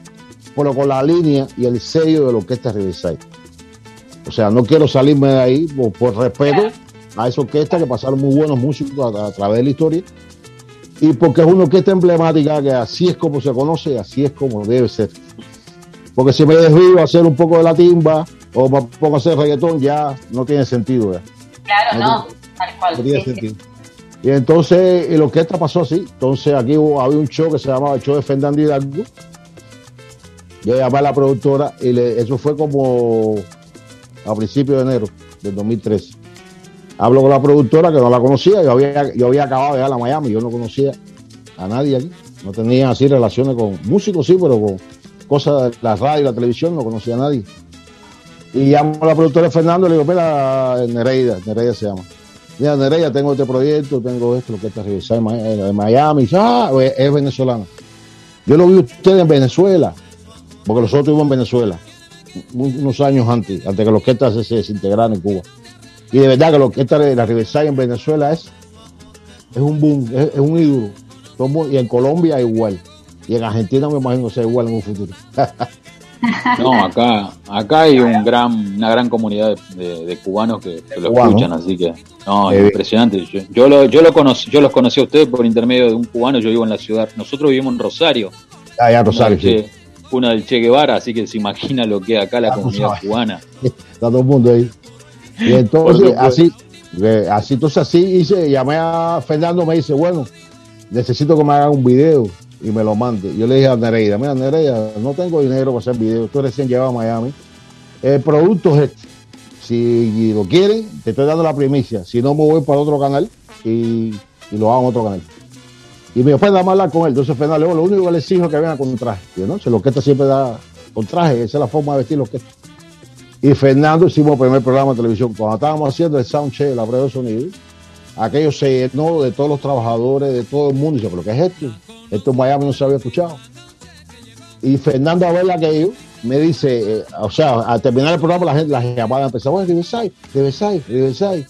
pero con la línea y el sello de la orquesta Riverside. O sea, no quiero salirme de ahí por, por respeto a esa orquesta que pasaron muy buenos músicos a, a través de la historia. Y porque es una orquesta emblemática que así es como se conoce, así es como debe ser. Porque si me desvío a hacer un poco de la timba o me pongo a hacer reggaetón, ya no tiene sentido. ya. Claro, no no, tal cual. No tiene sí, sí. sentido. Y entonces, y la orquesta pasó así. Entonces, aquí hubo- había un show que se llamaba el show de Fernando Hidalgo. Yo llamé a la productora y le- eso fue como a principios de enero del 2013. Hablo con la productora que no la conocía. Yo había, yo había acabado de llegar a Miami. Yo no conocía a nadie aquí. No tenía así relaciones con músicos, sí, pero con cosas de la radio y la televisión no conocía a nadie. Y llamo a la productora Fernando y le digo, mira, Nereida, Nereida se llama. Mira, Nereida, tengo este proyecto, tengo esto, lo que está revisando en Mi- en Miami. Ah, es es venezolana. Yo lo vi usted en Venezuela, porque nosotros estuvimos en Venezuela un- unos años antes, antes que la orquesta se, se desintegrara en Cuba. Y de verdad que la orquesta de la Riverside en Venezuela es, es un boom, es, un ídolo. Y en Colombia igual. Y en Argentina me imagino que sea igual en un futuro. No, acá, acá hay un gran, una gran comunidad de, de- de cubanos que, que lo escuchan, así que no, es impresionante. Yo, yo lo, yo lo conocí, yo los conocí a ustedes por intermedio de un cubano. Yo vivo en la ciudad. Nosotros vivimos en Rosario, Ah, ya, una Rosario, del, sí. che, una del Che Guevara, así que se imagina lo que es acá la Ah, comunidad cubana. Está todo el mundo ahí. Y entonces, así, eh, así, entonces así hice, llamé a Fernando, me dice, bueno, necesito que me hagan un video y me lo mande. Yo le dije a Nereida, mira, Nereida, no tengo dinero para hacer video, estoy recién llevado a Miami. El producto es este. Si lo quieren, te estoy dando la primicia. Si no, me voy para otro canal y, y lo hago en otro canal. Y me después dame a hablar con él. Entonces Fernando, le digo, lo único que le exijo es que venga con traje. No, si lo que siempre da con traje, esa es la forma de vestir que y Fernando hicimos el primer programa de televisión. Cuando estábamos haciendo el soundcheck, la prueba de sonido, aquello se llenó de todos los trabajadores, de todo el mundo. Y dice, ¿pero qué es esto? Esto en Miami no se había escuchado. Y Fernando a ver aquello, me dice, eh, o sea, al terminar el programa la gente, las llamadas empezaron, bueno, Riverside, Riverside, Riverside.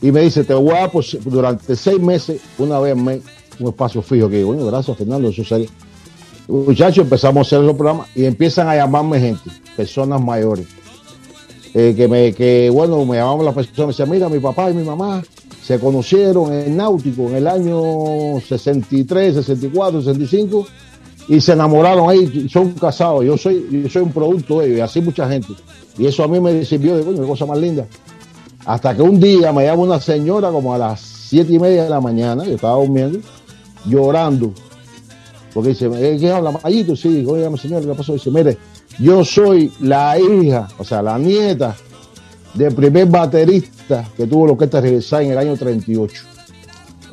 Y me dice, te voy a dar durante seis meses, una vez al mes, un espacio fijo. Que bueno, gracias Fernando, eso sería. Muchachos, empezamos a hacer los programas y empiezan a llamarme gente, personas mayores. Eh, que me, que bueno, me llamaban las personas, me decían, mira, mi papá y mi mamá se conocieron en Náutico en el año 63, 64, 65 y se enamoraron ahí, son casados. Yo soy, yo soy un producto de ellos y así mucha gente. Y eso a mí me sirvió de coño, cosa más linda. Hasta que un día me llama una señora como a las siete y media de la mañana, yo estaba durmiendo, llorando. Porque dice, ¿Eh, ¿qué habla? Mayito, sí, oiga, señor, ¿qué pasó? Dice, mire, yo soy la hija, o sea, la nieta del primer baterista que tuvo la orquesta Riverside en el año 38.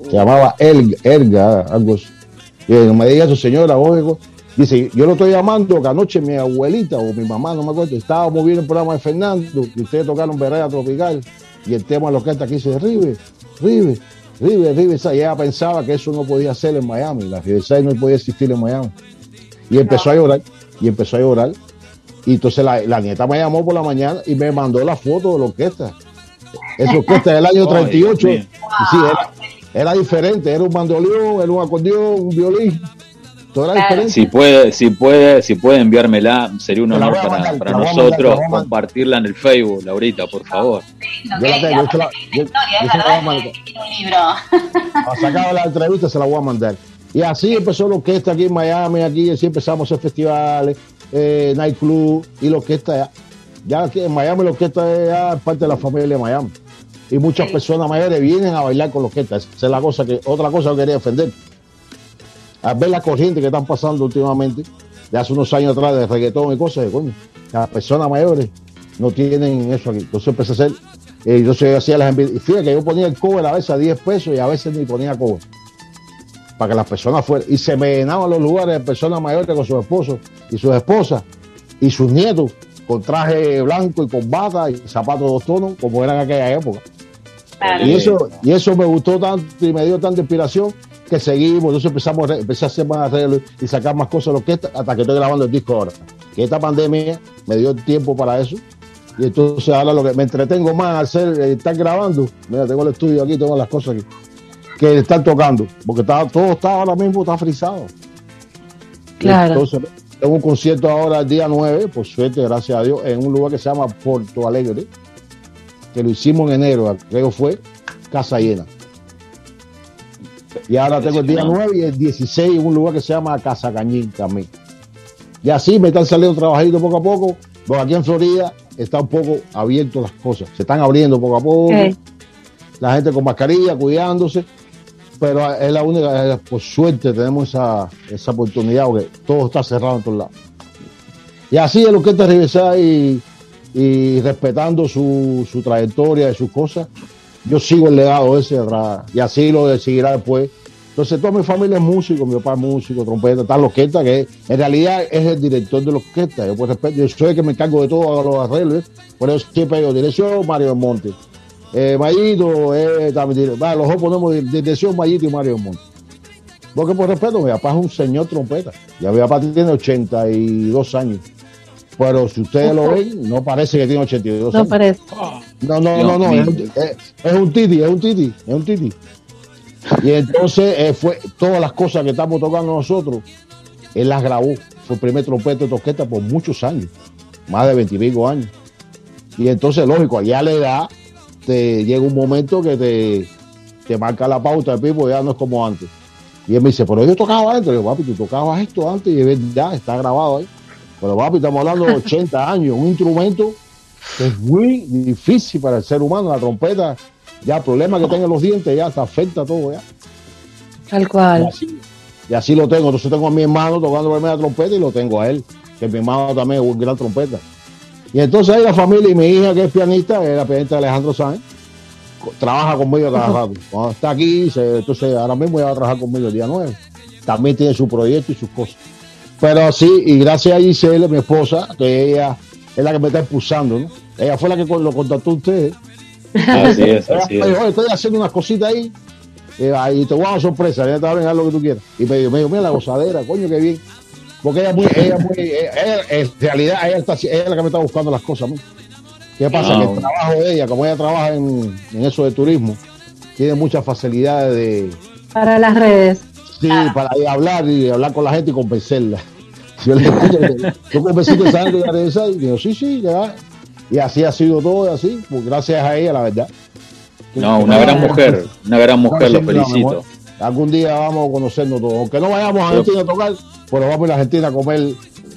Se llamaba Elga, Elga algo así. Y me diga su señora, oigo, dice, yo lo estoy llamando que anoche mi abuelita o mi mamá, no me acuerdo, estaba viendo el programa de Fernando y ustedes tocaron Berrea Tropical y el tema de la orquesta aquí dice, Rive, Rive, Rive, Rive, y ella pensaba que eso no podía ser en Miami, la Riverside no podía existir en Miami. Y empezó a llorar, y empezó a llorar. Y entonces la, la, nieta me llamó por la mañana y me mandó la foto de la orquesta. Esa orquesta del año 38. sí, era, era, diferente, era un bandoleón, era un acordeón, un violín. Todo era diferente. Si puede, si puede, si puede enviármela, sería un honor para, mandar, para nosotros compartirla en el Facebook, Laurita, por favor. Yo la tengo, yo, la, yo, yo se la voy a mandar. A sacar la entrevista se la voy a mandar. Y así empezó la orquesta aquí en Miami, aquí así empezamos a hacer festivales, eh, nightclub y la orquesta ya. En Miami la orquesta es ya parte de la familia de Miami. Y muchas sí. personas mayores vienen a bailar con la orquesta. Esa es la cosa que, otra cosa que quería defender. Al ver la corriente que están pasando últimamente, de hace unos años atrás de reggaetón y cosas, de coño, las personas mayores no tienen eso aquí. Entonces empecé a hacer, eh, yo hacía las envidias. Y fíjate que yo ponía el cover a veces a 10 pesos y a veces ni ponía cover para que las personas fueran. Y se me llenaban los lugares de personas mayores con sus esposos y sus esposas y sus nietos con traje blanco y con bata y zapatos de dos tonos, como eran en aquella época. Claro. Y, eso, y eso me gustó tanto y me dio tanta inspiración que seguimos. Entonces empezamos a, empecé a hacer más arreglos y sacar más cosas de lo que está, hasta que estoy grabando el disco ahora. Que esta pandemia me dio tiempo para eso. Y entonces ahora lo que me entretengo más a hacer, estar grabando. Mira, tengo el estudio aquí, tengo las cosas aquí que están tocando, porque está, todo está ahora mismo está frisado. Claro. Entonces, tengo un concierto ahora el día 9, por suerte, gracias a Dios, en un lugar que se llama Porto Alegre, que lo hicimos en enero, creo fue Casa Llena. Y ahora tengo el día 9 y el 16 en un lugar que se llama Casa Cañín también. Y así me están saliendo trabajando poco a poco, porque aquí en Florida está un poco abierto las cosas, se están abriendo poco a poco. La gente con mascarilla, cuidándose, pero es la única, por suerte tenemos esa, esa oportunidad, porque todo está cerrado en todos lados. Y así es lo que y, respetando su, su, trayectoria y sus cosas, yo sigo el legado ese y así lo seguirá después. Entonces, toda mi familia es músico, mi papá es músico, trompeta, la orquesta, que en realidad es el director de la orquesta. Yo, por respeto, yo soy el que me encargo de todo, los arreglos, por eso siempre digo dirección Mario Monte. Eh, Mayito, eh, también, los dos ponemos dirección Mayito y Mario Monte. Porque por respeto, mi papá es un señor trompeta. Ya mi papá tiene 82 años. Pero si ustedes lo ven, no parece que tiene 82 no años. Parece. No, no, no, no, es, un, es, es, un titi, es un titi, es un titi. Y entonces eh, fue todas las cosas que estamos tocando nosotros, él las grabó. Fue el primer trompeta de toqueta por muchos años, más de 20 y pico años. Y entonces, lógico, allá le da te llega un momento que te, te marca la pauta de pipo, ya no es como antes. Y él me dice, pero yo tocaba esto. Le digo, papi, tú tocabas esto antes y es ya está grabado ahí. Pero papi, estamos hablando de 80 años, un instrumento que es muy difícil para el ser humano, la trompeta, ya el problema que tenga los dientes, ya te afecta todo ya. Tal cual. Y así, y así, lo tengo. Entonces tengo a mi hermano tocando la trompeta y lo tengo a él, que mi hermano también es un gran trompeta. Y entonces ahí la familia y mi hija, que es pianista, es la pianista Alejandro Sáenz, trabaja conmigo cada rato. Cuando está aquí, se, entonces ahora mismo ya va a trabajar conmigo el día 9. También tiene su proyecto y sus cosas. Pero sí, y gracias a Giselle, mi esposa, que ella es la que me está impulsando, ¿no? Ella fue la que lo contactó a ustedes. Así es, así es. estoy haciendo unas cositas ahí, eh, y te voy a dar sorpresa, ya te va a venir lo que tú quieras. Y me dijo, me dijo, mira la gozadera, coño, qué bien. Porque ella es muy, ella es muy, ella- en realidad ella, está, ella es la que me está buscando las cosas. ¿no? ¿Qué pasa? Ah. Que el trabajo de ella, como ella trabaja en, en eso de turismo, tiene muchas facilidades de, Para las redes. sí, para ir a hablar y hablar con la gente y convencerla. Yo le digo, yo convencí gente de regresar y digo, sí, sí, ya. Y así ha sido todo, así, pues gracias a ella, la verdad. No, una gran mujer, una gran mujer, lo felicito. Algún día vamos a conocernos todos. Aunque no vayamos a Pero- Argentina a tocar, pero vamos a ir a Argentina a comer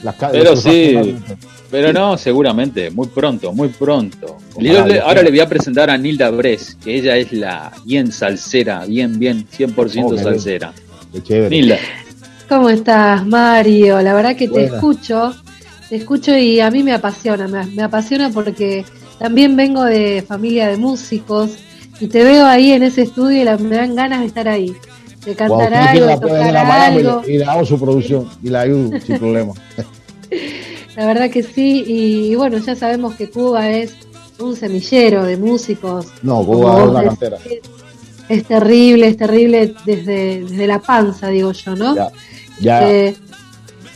las calles. Pero sí, pero no, seguramente, muy pronto, muy pronto. Yo ahora le voy a presentar a Nilda Bres, que ella es la bien salsera, bien, bien, 100% Oh, salsera. Qué chévere. Nilda, ¿Cómo estás, Mario? La verdad que te escucho, te escucho y a mí me apasiona, me, me apasiona porque también vengo de familia de músicos y te veo ahí en ese estudio y la- me dan ganas de estar ahí, de cantar algo, de tocar y le- y le hago su producción y la ayudo sin problema. La verdad que sí, y, bueno, ya sabemos que Cuba es un semillero de músicos. No, Cuba es una cantera. Es terrible, es terrible desde, desde la panza, digo yo, ¿no? Ya, ya. Eh,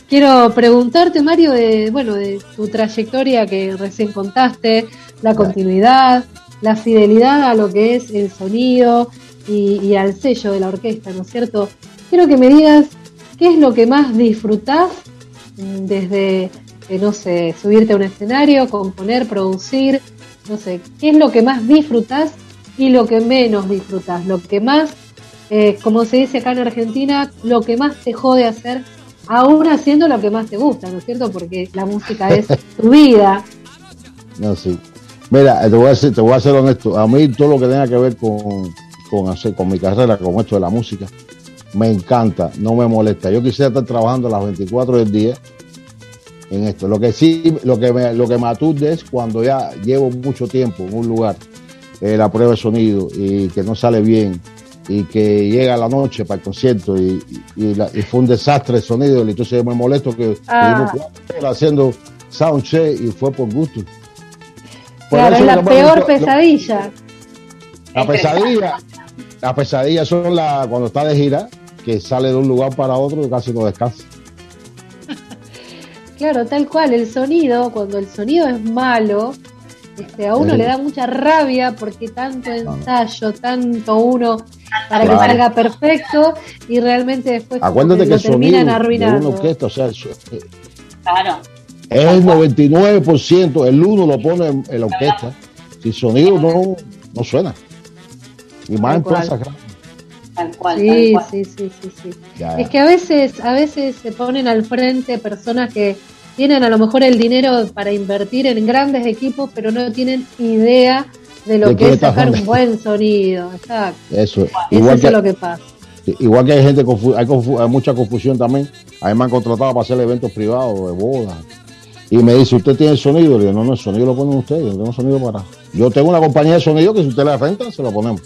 quiero preguntarte, Mario, de, bueno, de tu trayectoria que recién contaste, la continuidad, la fidelidad a lo que es el sonido y, y al sello de la orquesta, ¿no es cierto? Quiero que me digas qué es lo que más disfrutás mm, desde, eh, no sé, subirte a un escenario, componer, producir, no sé, qué es lo que más disfrutás y lo que menos disfrutás, lo que más eh, como se dice acá en Argentina, lo que más te jode hacer, aún haciendo lo que más te gusta, ¿no es cierto? Porque la música es tu vida. No, sí. Mira, te voy, a ser, te voy a ser honesto. A mí todo lo que tenga que ver con, con, hacer, con mi carrera, con esto de la música, me encanta, no me molesta. Yo quisiera estar trabajando las 24 del día en esto. Lo que sí, lo que me, lo que me aturde es cuando ya llevo mucho tiempo en un lugar, eh, la prueba de sonido y que no sale bien y que llega la noche para el concierto y, y- y la- y fue un desastre el sonido entonces yo me molesto que Ah. haciendo soundcheck y fue por gusto. Claro, es la peor pesadilla. La pesadilla, la pesadilla son la, cuando está de gira, que sale de un lugar para otro y casi no descansa. Claro, tal cual, el sonido, cuando el sonido es malo, este, a uno Sí. le da mucha rabia porque tanto ensayo, tanto uno para Claro. que salga perfecto y realmente después Acuérdate que lo el sonido terminan de una arruinando. orquesta, o sea, eso- eh, Claro. Es el 99%, el uno lo pone en, la orquesta. Si el sonido no, no suena. Y más Tal en plazas grandes. Tal cual, tal Sí, cual. sí, sí, sí, sí. Ya. Es que a veces, a veces se ponen al frente personas que tienen a lo mejor el dinero para invertir en grandes equipos, pero no tienen idea de lo ¿De que es sacar un buen sonido. Exacto. Eso. Eso Igual es que, lo que pasa. igual que hay gente, confu- hay, confu- hay mucha confusión también. A mí me han contratado para hacer eventos privados, de bodas. Y me dice, ¿usted tiene sonido? Le digo, no, no, el sonido lo ponen ustedes, yo tengo sonido para. Yo tengo una compañía de sonido que si usted le renta, se lo ponemos.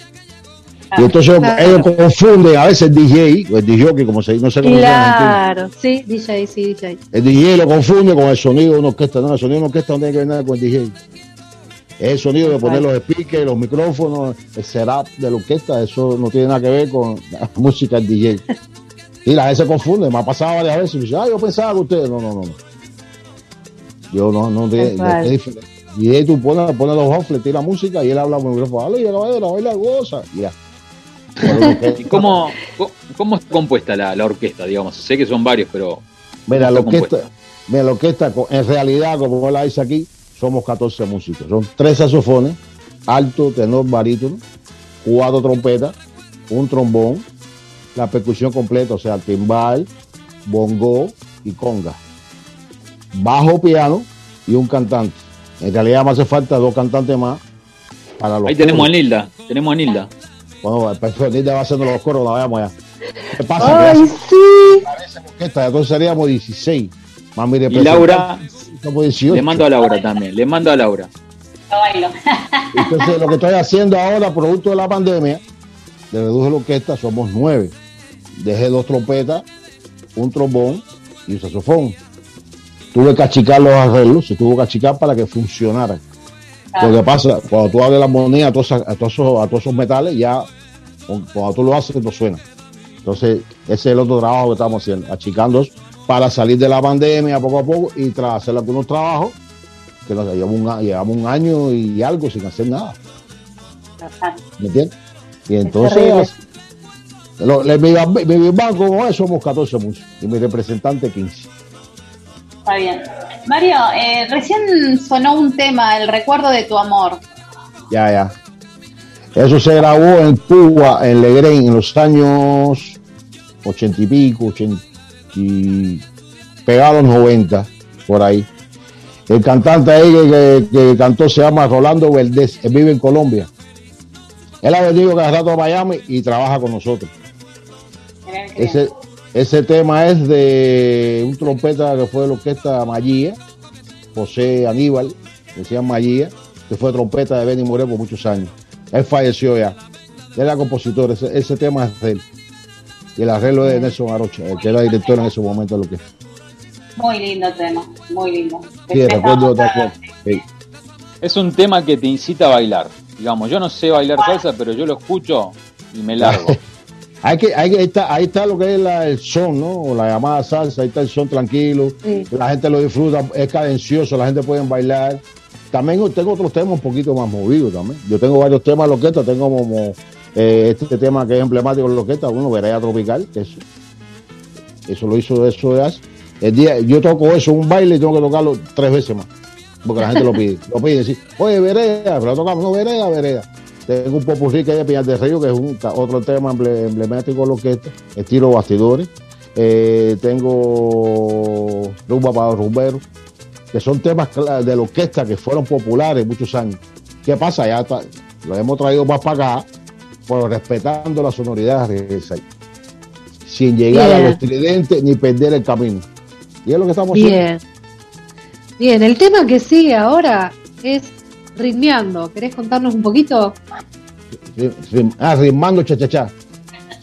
Y entonces Claro. ellos confunden a veces el DJ, o el DJ, que como se no sé cómo. Claro, sí, DJ, sí, DJ. El DJ lo confunde con el sonido de una orquesta. No, el sonido de una orquesta no tiene que ver nada con el DJ. Es el sonido de poner los speakers, los micrófonos, el setup de la orquesta. Eso no tiene nada que ver con la música del DJ. Y la gente se confunde. Me ha pasado varias veces. Y dice, ah, yo pensaba que ustedes. No, no, no. Yo no, no. Diferente. Y ahí tú pones, pones los offles, tira música y él habla con el micrófono. Dale, caballero, baila, goza. Y ya. ¿y cómo, cómo- está compuesta la, la orquesta, digamos? Sé que son varios, pero Mira, la orquesta, mira, la orquesta, en realidad, como él la dice aquí, somos 14 músicos. Son tres saxofones, alto, tenor, barítono, cuatro trompetas, un trombón, la percusión completa, o sea, timbal, bongo y conga. Bajo, piano y un cantante. En realidad me hace falta dos cantantes más para los ahí tenemos a. Nilda, tenemos a Nilda. Bueno, el perfeccionista va haciendo los coros, la vayamos allá. ¿Qué pasa? Que ¡Ay, sí! parece orquesta, entonces seríamos 16. Más mi Y Laura, somos 18. le mando a Laura también, le mando a Laura. Bailo. Entonces, lo que estoy haciendo ahora, producto de la pandemia, le reduje la orquesta, somos nueve. Dejé dos trompetas, un trombón y un saxofón. Tuve que achicar los arreglos, se tuvo que achicar para que funcionaran. Lo que pasa, cuando tú abres la armonía a todos, a, todos esos, a todos esos metales, ya cuando tú lo haces, no suena. Entonces, ese es el otro trabajo que estamos haciendo, achicando para salir de la pandemia poco a poco y tras hacer algunos trabajos que nos llevamos un, a- llevamos un año y algo sin hacer nada. ¿Me entiendes? Y entonces, mi, mi, mi banco somos 14 muchos y mi representante 15. Está bien. Mario, eh, recién sonó un tema, el recuerdo de tu amor. Ya, ya. Eso se grabó en Cuba, en Legren, en los años 80 y pico, 80 y pegados 90, por ahí. El cantante ahí que, que- que cantó se llama Rolando Verdez, él vive en Colombia. Él ha venido cada rato a Miami y trabaja con nosotros. Ese, ese tema es de un trompeta que fue de la orquesta Magia, José Aníbal, llama Magia, que fue trompeta de Benny Moré por muchos años. Él falleció ya. Él era compositor, ese, ese tema es de él. Y el arreglo es de Nelson Arocha, el que era director en ese momento de lo que es. Muy lindo tema, muy lindo. Sí, recuerdo otra. Sí. Es un tema que te incita a bailar. Digamos, yo no sé bailar salsa, pero yo lo escucho y me largo. Hay que, hay ahí, está, ahí está lo que es la- el son, ¿no? O la llamada salsa, ahí está el son tranquilo, Sí. la gente lo disfruta, es cadencioso, la gente puede bailar. También tengo otros temas un poquito más movidos también. Yo tengo varios temas de loqueta, tengo como eh, este tema que es emblemático de loqueta, uno, Vereda Tropical, que eso, eso lo hizo eso de hace. El día, yo toco eso, un baile, y tengo que tocarlo tres veces más, porque la gente lo pide. Lo pide, sí, oye, Vereda, pero lo tocamos, no, Vereda, Vereda. Tengo un popurrí que es de Piñar del Río, que es un, otro tema emble- emblemático de loqueta, estilo bastidores. Eh, tengo Rumba para los Rumberos, que son temas de la orquesta que fueron populares muchos años. ¿Qué pasa? Ya está, lo hemos traído más para acá, pero respetando la sonoridad de sin llegar Bien. a los estridentes ni perder el camino. Y es lo que estamos haciendo. Bien. Bien, el tema que sigue ahora es ritmeando. ¿Querés contarnos un poquito? Rim- rim- ah, rimando cha-cha-cha.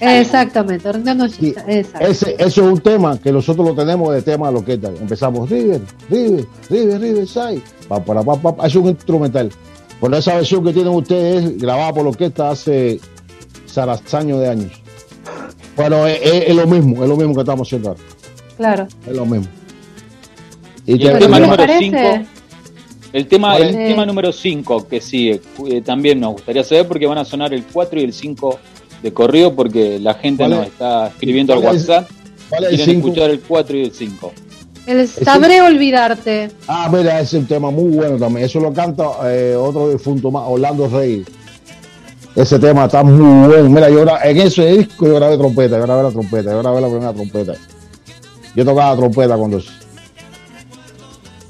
Exactamente, ritmeando. Sí, Exacto. Ese, eso es un tema que nosotros lo tenemos de tema de loqueta. Empezamos River, River, River, Riverside. Pa, para, pa, pa, pa. Es un instrumental. Por esa versión que tienen ustedes es grabada por la orquesta hace zarazaños de años. Bueno, es, es- es lo mismo, es lo mismo que estamos haciendo ahora. Claro. Es lo mismo. Y Y el tema ¿qué les número parece? 5, el tema, ¿Cuál el tema número 5 que sigue, eh, también nos gustaría saber porque van a sonar el 4 y el 5 de corrido porque la gente ¿Cuál nos es? está escribiendo al. WhatsApp. ¿Cuál es el Quieren cinco? escuchar el 4 y el 5. El Sabré olvidarte. Ah, mira, es un tema muy bueno también. Eso lo canta eh, otro difunto más, Orlando Reyes. Ese tema está muy bueno. Mira, yo gra- en ese disco yo grabé trompeta, yo grabé la trompeta, yo grabé la primera trompeta. Yo tocaba trompeta cuando eso.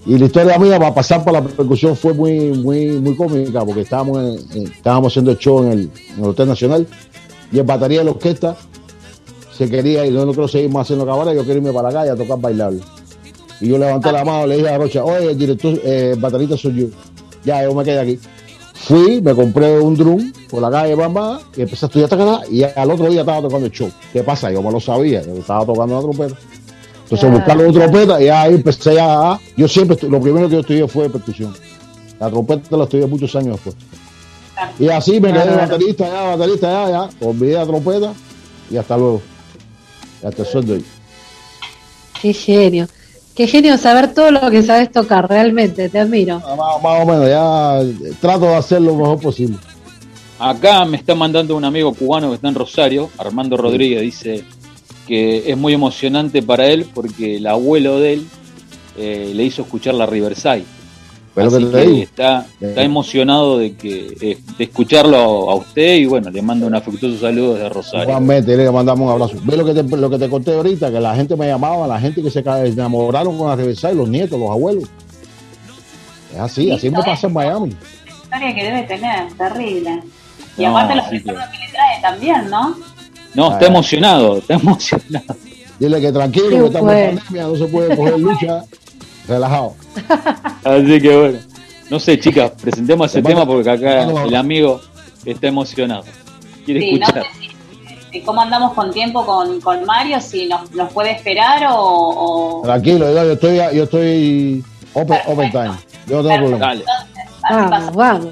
Y la historia mía para pasar por la percusión fue muy, muy, muy cómica, porque estábamos, en- en- estábamos haciendo el show en el, en el Hotel Nacional y el batería de la orquesta se quería yo no quiero seguir más haciendo cabaret, yo quiero irme para la calle a tocar bailable. Y yo levanté la mano, le dije a Rocha, oye, el director, eh, baterista soy yo. Ya, yo me quedé aquí. Fui, me compré un drum por la calle Bamba y empecé a estudiar tacatá, y al otro día estaba tocando el show. ¿Qué pasa? Yo me lo sabía, yo estaba tocando la trompeta. Entonces Claro. buscando una trompeta y ahí empecé a... Yo siempre, lo primero que yo estudié fue percusión. La trompeta la estudié muchos años después. Y así me quedé Claro. baterista ya, baterista ya, ya. Olvidé la trompeta y hasta luego. Y hasta el sol de hoy. Qué genio. Qué genio saber todo lo que sabes tocar, realmente, te admiro. Ah, Más, más o menos, ya trato de hacer lo mejor posible. Acá me está mandando un amigo cubano que está en Rosario, Armando Rodríguez, dice que es muy emocionante para él porque el abuelo de él eh, le hizo escuchar la Riverside. Pero Así que que está, está emocionado de que eh, de escucharlo a usted y bueno, le mando un afectuoso saludo desde Rosario. igualmente, le mandamos un abrazo. Ve lo que, te, lo que te conté ahorita, que la gente me llamaba, la gente que se enamoraron con la reversa y los nietos, los abuelos. Es así, así me pasa en Miami. historia que debe tener, terrible. Y No, aparte los recuerdos que le trae también, ¿no? No, está emocionado, está emocionado. Dile que tranquilo, que estamos en pandemia, no se puede coger lucha, relajado. Así que bueno, no sé, chicas, presentemos ese tema porque acá el amigo está emocionado. Quiere Sí, no escuchar. sé si, cómo andamos con tiempo con, con Mario, si nos, nos puede esperar o... o- Tranquilo, yo, estoy, yo estoy open, open time. Yo no tengo problema. Dale. así Vamos, vamos.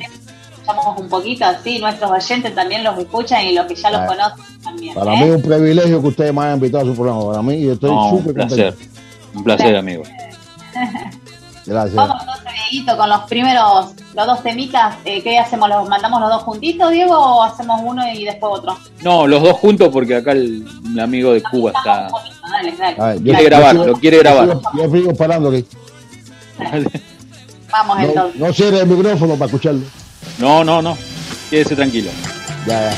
Un poquito así, nuestros oyentes también los escuchan y los que ya los Ah. conocen también. Para ¿eh? mí es un privilegio que ustedes me hayan invitado a su programa. Para mí, yo estoy No, un súper placer. contento. Un placer, amigo. Gracias. Vamos entonces, Dieguito, con los primeros, los dos temitas. Eh, ¿Qué hacemos? ¿Los mandamos los dos juntitos, Diego, o hacemos uno y después otro? No, los dos juntos porque acá el, el amigo de Cuba está. Dale, dale. A ver, Quiere grabar, lo quiere grabar. Yo, sigo- esperando aquí. Vamos No, entonces. no cierre el micrófono para escucharlo. No, no, no. Quédese tranquilo. Ya, ya.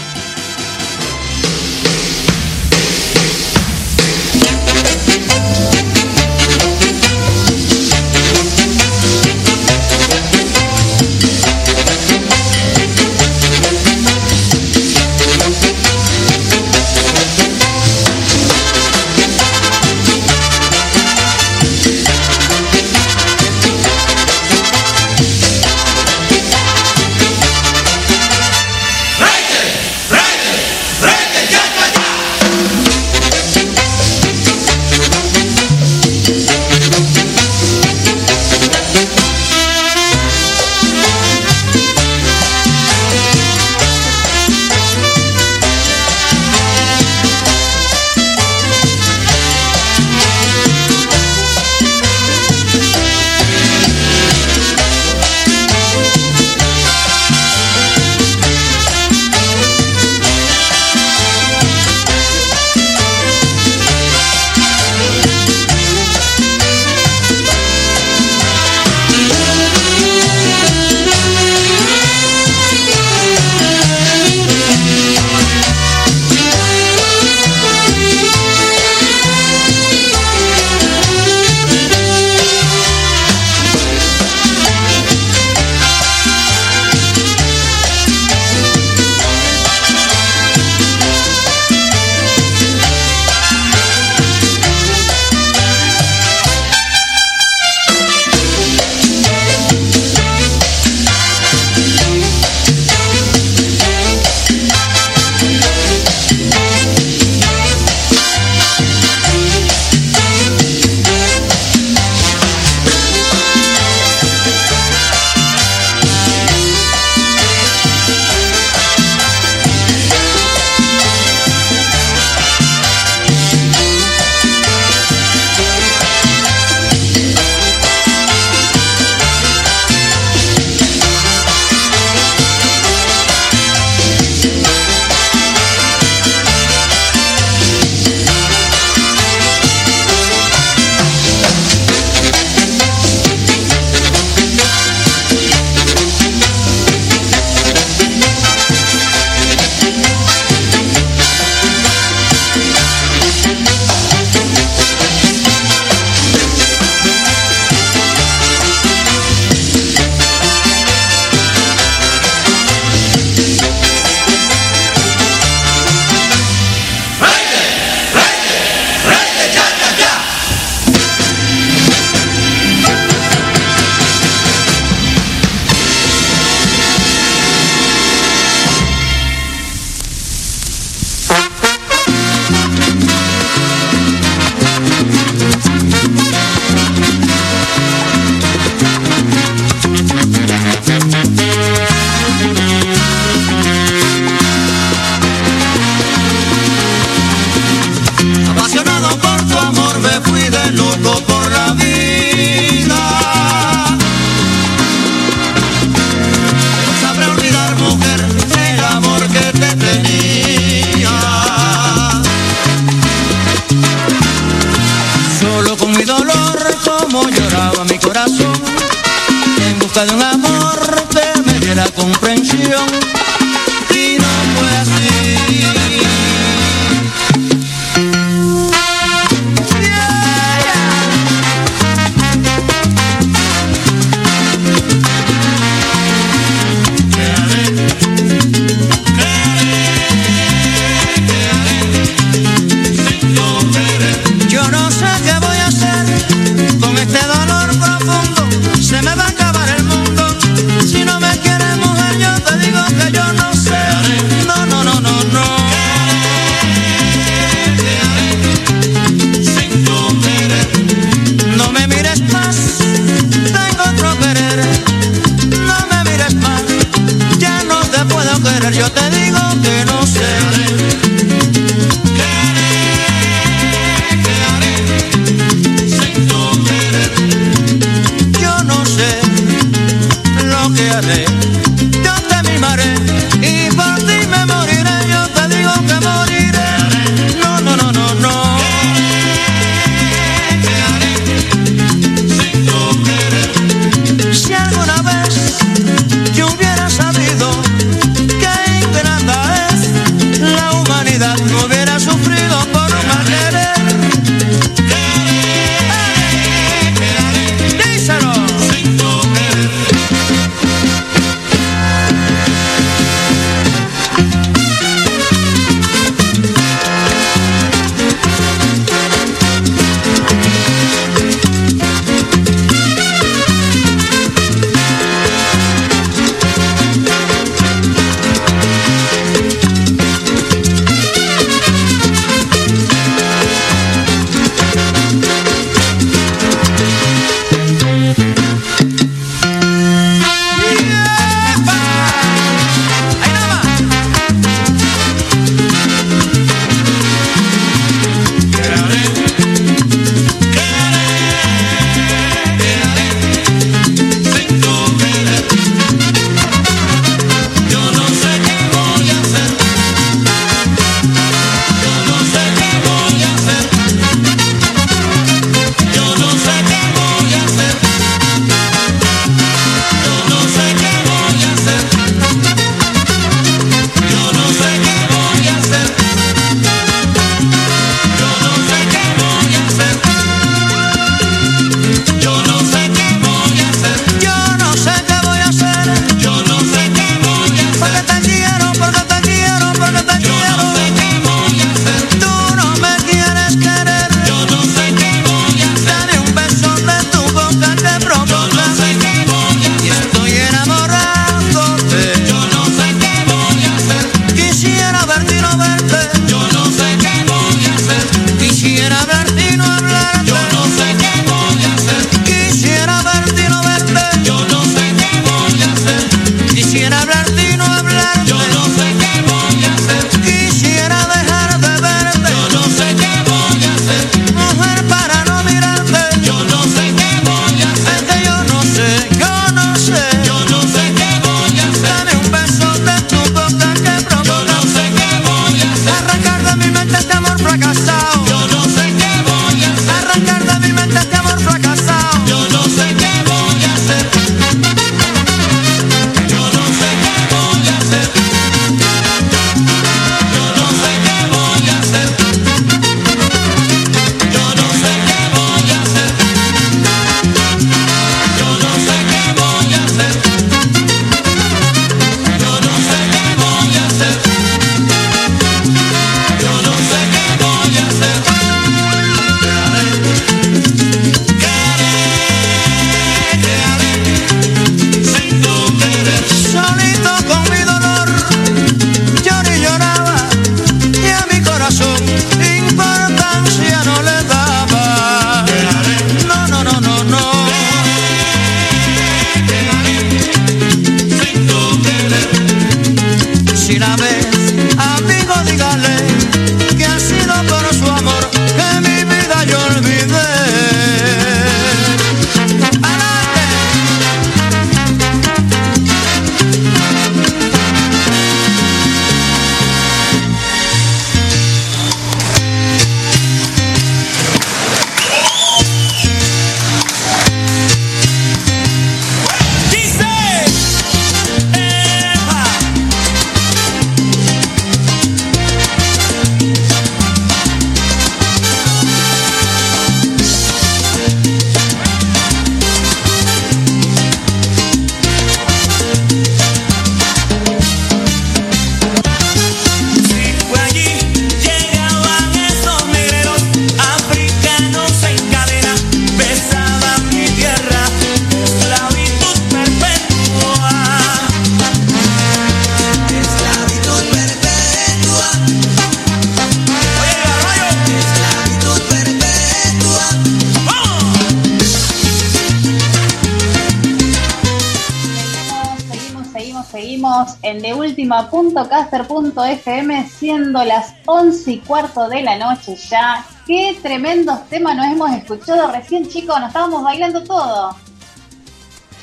11 y cuarto de la noche ya. Qué tremendos temas nos hemos escuchado recién, chicos. Nos estábamos bailando todo.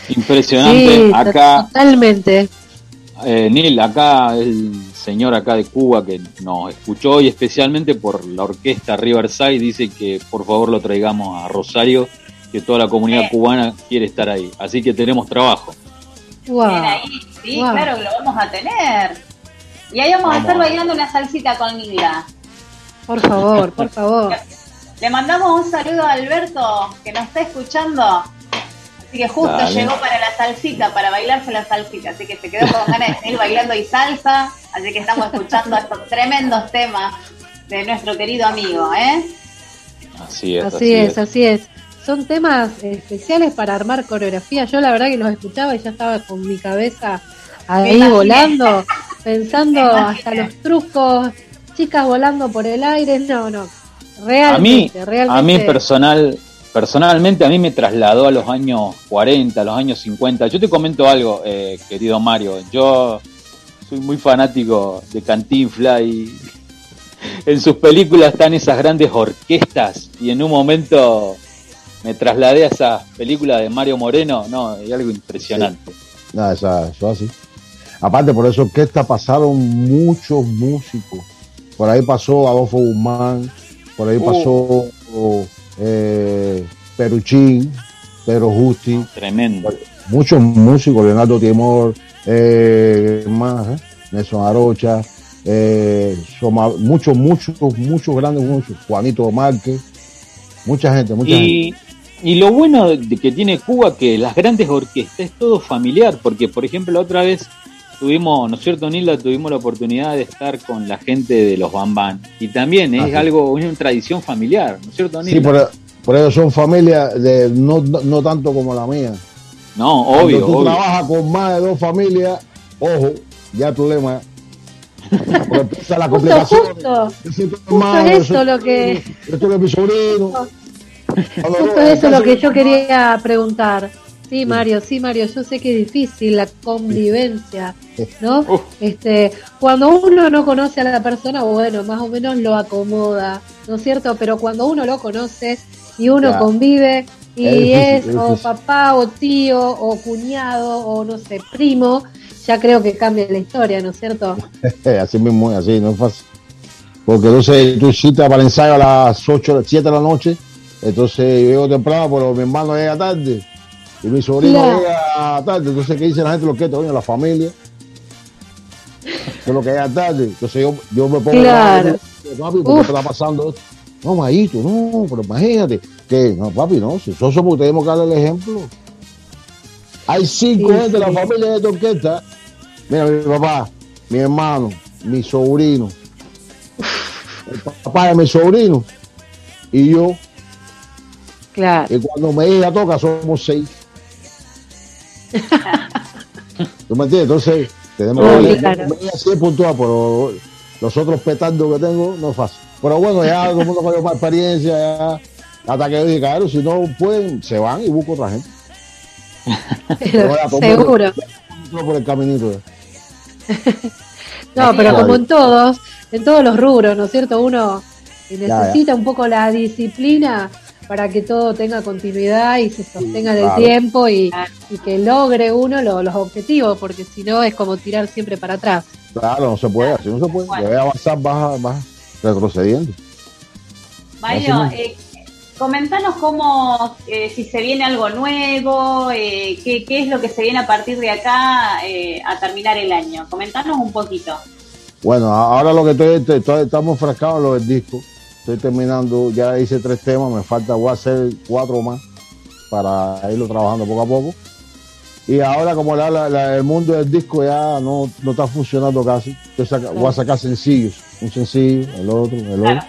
Impresionante. Sí, acá, totalmente. eh, Neil, acá el señor acá de Cuba que nos escuchó y especialmente por la orquesta Riverside dice que por favor lo traigamos a Rosario, que toda la comunidad Sí. cubana quiere estar ahí. Así que tenemos trabajo. Wow. Bien ahí, sí, Wow. claro que lo vamos a tener. Y ahí vamos, a estar bailando una salsita con Nilda. Por favor, por favor. Le mandamos un saludo a Alberto que nos está escuchando. Así que justo Dale. llegó para la salsita, para bailarse la salsita. Así que se quedó con ganas de seguir bailando y salsa. Así que estamos escuchando estos tremendos temas de nuestro querido amigo, ¿eh? Así es. Así es, así es. Son temas especiales para armar coreografía. Yo la verdad que los escuchaba y ya estaba con mi cabeza ahí volando, pensando hasta los trucos, chicas volando por el aire. No, no. A mí, Realmente, a mí personal, personalmente a mí me trasladó a los años 40, a los años 50. Yo te comento algo, eh, querido Mario. Yo soy muy fanático de Cantinflas y en sus películas están esas grandes orquestas y en un momento me trasladé a esas películas de Mario Moreno. No, es algo impresionante. Nada, esa- eso es así. Aparte, por eso orquesta pasaron muchos músicos. Por ahí pasó Adolfo Guzmán, por ahí Uh. pasó eh, Peruchín, Pedro Justi, Tremendo. muchos músicos, Leonardo Timor, eh, más, eh, Nelson Arocha, eh, Soma- muchos, muchos, muchos grandes músicos, Juanito Márquez, mucha gente, mucha gente. Y, y lo bueno de que tiene Cuba que las grandes orquestas es todo familiar, porque por ejemplo la otra vez tuvimos, ¿no es cierto, Nilda? Tuvimos la oportunidad de estar con la gente de los Bambán y también es Ah, algo, una tradición familiar, ¿no es cierto, Nilda? Sí, por, por eso son familias de, no, no, no tanto como la mía. No, Cuando obvio, tú obvio. trabajas con más de dos familias, ojo, ya el problema porque empieza la Justo, complicación. justo. Justo eso soy lo que- Yo tú eres mi sobrino. Cuando Justo eso es lo que yo quería preguntar. Sí, Mario, sí, Mario, yo sé que es difícil la convivencia, ¿no? Este, cuando uno no conoce a la persona, bueno, más o menos lo acomoda, ¿no es cierto? Pero cuando uno lo conoce y uno convive y Es difícil, es, es o papá o tío o cuñado o no sé, primo, ya creo que cambia la historia, ¿no es cierto? así mismo así, no es fácil. Porque entonces tú citas para el ensayo a las 8, 7 de la noche, entonces yo llego temprano, pero mi hermano llega tarde y mi sobrino Claro. llega tarde. Entonces, ¿qué dice la gente? Lo que coño, la familia. Que lo que llega tarde. Entonces yo, yo me pongo Claro. papi, ¿por qué te está pasando esto? No, majito, no, pero imagínate. Que, no, papi, no, si eso somos, tenemos que darle el ejemplo. Hay cinco Sí, gente de la sí. familia de esta orquesta. Mira, mi papá, mi hermano, mi sobrino, el papá de mi sobrino y yo. Claro. Y cuando me ella toca, somos seis. ¿Tú me entiendes? Entonces, tenemos Oh, que claro. puntual, pero los otros petardos que tengo no es fácil. Pero bueno, ya todo el mundo cogió más experiencia, ya, hasta que dije, claro, si no pueden, se van y busco otra gente. Mundo- Seguro. No por el caminito. No, pero como en todos, en todos los rubros, ¿no es cierto? Uno necesita un poco la disciplina para que todo tenga continuidad y se sostenga en el claro. tiempo y, y que logre uno lo- los objetivos, porque si no es como tirar siempre para atrás. Claro, no se puede, así no se puede. Bueno. Debe avanzar, vas, vas retrocediendo. Mario, eh, comentanos cómo, eh, si se viene algo nuevo, eh, qué, qué es lo que se viene a partir de acá eh, a terminar el año. Comentanos un poquito. Bueno, ahora lo que estoy, estoy- estoy- estamos enfrascados en lo del disco. Estoy terminando, ya hice tres temas, me falta, voy a hacer cuatro más para irlo trabajando poco a poco. Y ahora como la- la- la- el mundo del disco ya no, no está funcionando casi, saca- voy a sacar sencillos, un sencillo, el otro, el otro.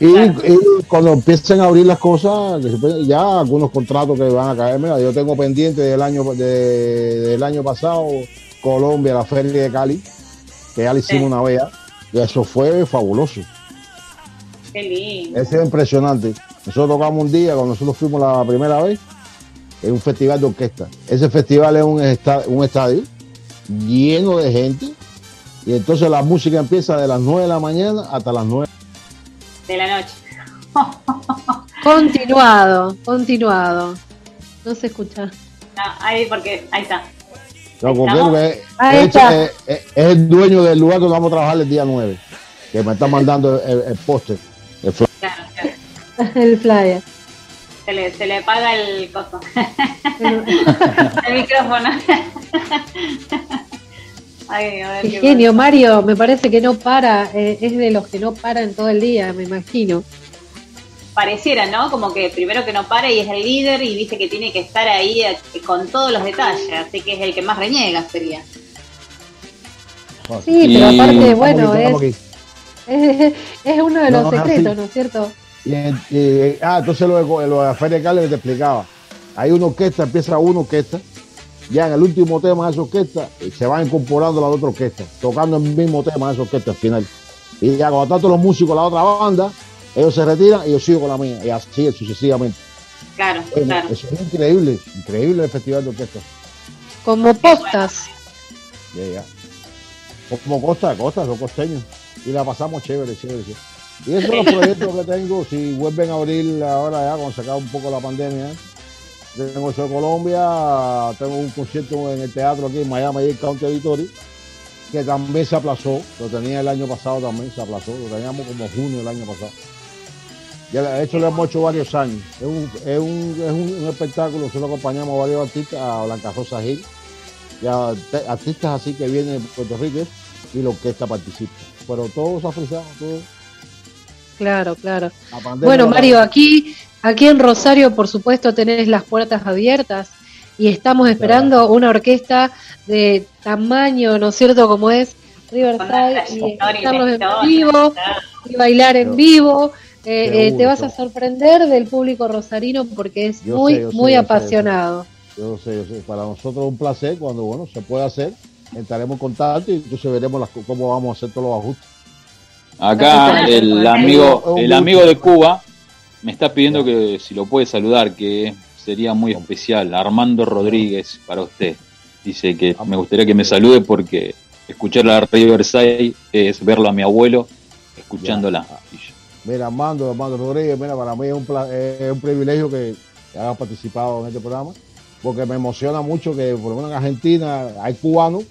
Y, Claro. y cuando empiecen a abrir las cosas, ya algunos contratos que van a caer, mira, yo tengo pendiente del año de- del año pasado Colombia, la feria de Cali, que ya la hicimos Sí. una vez, ya, y eso fue fabuloso, Qué lindo. eso es impresionante. Nosotros tocamos un día, cuando nosotros fuimos la primera vez, en un festival de orquesta. Ese festival es un, esta- un estadio lleno de gente. Y entonces la música empieza de las 9 de la mañana hasta las 9 de la noche. Continuado, continuado. No se escucha. No, ahí porque, ahí está. No, porque Estamos- es, Ahí es- está. es- es- es el dueño del lugar donde vamos a trabajar el día 9, que me está mandando el, el póster. El fly. Claro, claro. El flyer. Se le, se le apaga el coso. el micrófono. Ay, a ver Qué qué genio, Mario. Me parece que no para. eh, es de los que no paran todo el día, me imagino. pareciera, ¿no? Como que primero que no para y es el líder y dice que tiene que estar ahí eh, con todos los detalles, así que es el que más reniega sería. Sí, pero aparte, bueno, es, es, es uno de No, los secretos. ¿no es cierto? Y, y- ah, entonces lo de, lo de la Feria de Cali que te explicaba. Hay una orquesta, empieza una orquesta, ya en el último tema de esa orquesta eh, se van incorporando las otras orquestas, tocando el mismo tema de esa orquesta al final. Y ya cuando tanto los músicos de la otra banda, ellos se retiran y yo sigo con la mía, y así sucesivamente. Claro, Bueno, claro. Eso es increíble, increíble el festival de orquestas. Como postas. Ya, ya. Como Costa, Costa, son costeños. Y la pasamos chévere, chévere, chévere. Y esos son los proyectos que tengo. Si vuelven a abrir ahora ya, cuando se un poco la pandemia, tengo eso de Colombia, tengo un concierto en el teatro aquí en Miami, el County Auditorio, que también se aplazó. Lo tenía el año pasado también, se aplazó. Lo teníamos como junio el año pasado. Ya de hecho lo hemos hecho varios años. Es un, es un, es un, espectáculo, nosotros acompañamos a varios artistas, a Blanca Rosa Gil, y a artistas así que vienen de Puerto Rico y la orquesta participa. Pero todo se ha frisado, todo. Claro, claro. Bueno, Mario, aquí, aquí en Rosario, por supuesto, tenés las puertas abiertas y estamos esperando una orquesta de tamaño, ¿no es cierto? Como es Riverside, y escucharlos en vivo claro. y bailar en vivo. Eh, eh, te vas a sorprender del público rosarino porque es Yo muy, sé, muy sé. apasionado. Yo sé, yo sé. Para nosotros es un placer cuando, bueno, se puede hacer. Entraremos en contacto y entonces veremos las, cómo vamos a hacer todos los ajustes. Acá el amigo, el amigo de Cuba me está pidiendo que si lo puede saludar, que sería muy especial. Armando Rodríguez para usted. Dice que me gustaría que me salude porque escuchar la Riverside es verlo a mi abuelo escuchándola. Mira, Armando, Armando Rodríguez, mira, para mí es un, es un privilegio que hayas participado en este programa, porque me emociona mucho que por lo menos en Argentina hay cubanos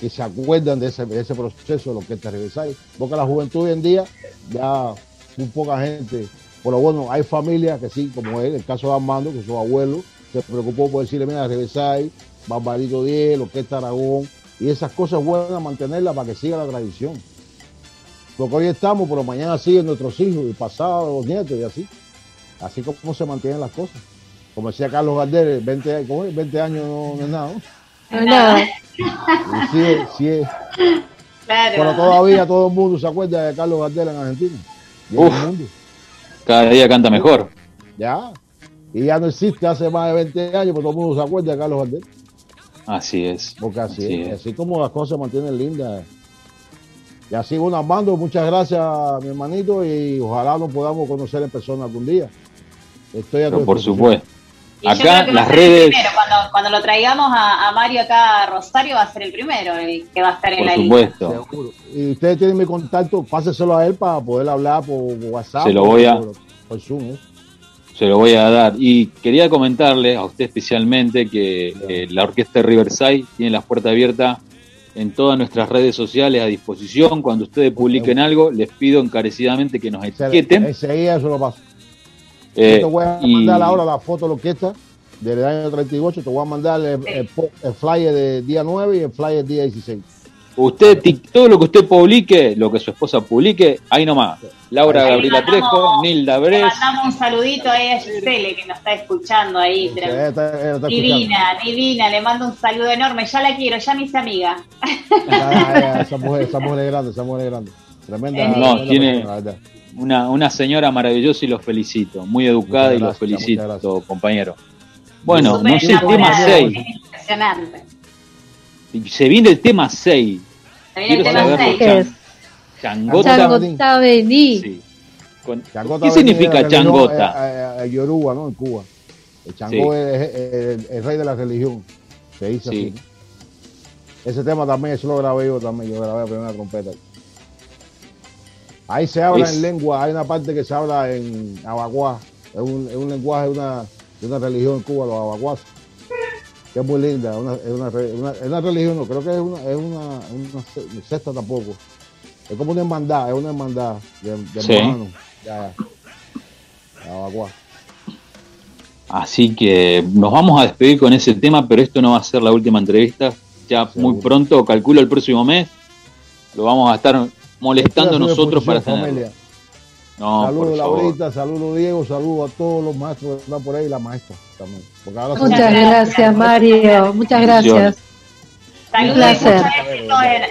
que se acuerdan de ese, proceso de lo que es Riverside, porque la juventud hoy en día ya muy poca gente, pero bueno, hay familias que sí, como él, el caso de Armando, que su abuelo se preocupó por decirle, mira, Riverside, Barbarito 10, lo que es Aragón, y esas cosas buenas mantenerlas para que siga la tradición. Porque hoy estamos, pero mañana siguen nuestros hijos y pasado los nietos y así. Así como se mantienen las cosas. Como decía Carlos Gardel, 20, años- ¿cómo es? 20 años no, es nada. No nada. Sí es- sí es. Claro. Pero todavía todo el mundo se acuerda de Carlos Gardel en Argentina. Y en Uf. el mundo. cada día canta mejor. Ya. Y ya no existe hace más de 20 años, pero todo el mundo se acuerda de Carlos Gardel. Así es. Porque así, Así es. es. Así como las cosas se mantienen lindas. Y así, bueno, Armando, muchas gracias, mi hermanito, y ojalá nos podamos conocer en persona algún día. Estoy a tu Pero por supuesto. Y yo Acá creo que va las a ser el redes- primero. Cuando, cuando lo traigamos a, a Mario acá a Rosario, va a ser el primero el que va a estar en la lista. supuesto. Seguro. Y ustedes tienen mi contacto, páseselo a él para poder hablar por WhatsApp. Se lo voy a- Por, por Zoom, ¿eh? Se lo voy a dar. Y quería comentarle a usted especialmente que eh, la Orquesta Riverside tiene las puertas abiertas en todas nuestras redes sociales a disposición. Cuando ustedes publiquen algo, les pido encarecidamente que nos etiqueten. Ese día eso lo paso. Eh, Yo te voy a y- mandar ahora la foto de la orquesta del año 38. Te voy a mandar el, el po- el flyer del día 9 y el flyer del día 16. Usted, tic- todo lo que usted publique, lo que su esposa publique, ahí nomás. Laura Ahí Gabriela mandamos- Trejo, Nilda Le Bres. mandamos un saludito ahí a Gisele que nos está escuchando ahí. Sí, está- ella está escuchando. Divina, divina, le mando un saludo enorme. Ya la quiero, ya me hice amiga. Ah, esa mujer, esa mujer es grande, esa mujer es grande. Tremenda. Eh, No, tremenda tiene- persona. Una, una señora maravillosa y los felicito. Muy educada y los felicito, compañero. Bueno, no sé el tema enamorada, 6. es Impresionante. Se viene el tema 6. Se viene el tema saberlo. seis. ¿Qué es? Changota. Changota vení. Sí. Con- Changota ¿Qué significa changota? eh, eh, eh, Yoruba, ¿no? En Cuba. El Changó Sí. es, es- es el, el rey de la religión. Se dice Sí. así. Ese tema también, eso lo grabé yo también, yo grabé la primera trompeta. Ahí se habla Es- en lengua, hay una parte que se habla en abacuá, es un, es un lenguaje de una, de una religión en Cuba, los abacuás, que es muy linda, una- es, una, una- es una religión, no creo que es una, es una, secta tampoco, es como una hermandad, es una hermandad de, de Sí. hermanos, ya, ya. abacuá. Así que nos vamos a despedir con ese tema, pero esto no va a ser la última entrevista. Ya Seguro. muy pronto, calculo el próximo mes, lo vamos a estar molestando Estoy a nosotros para tenerlo. No, saludos. Laurita, saludos Diego, saludos a todos los maestros que están por ahí y la maestra también. Muchas gracias, Mario. Muchas gracias. Saludos Un y placer. mucho éxito en,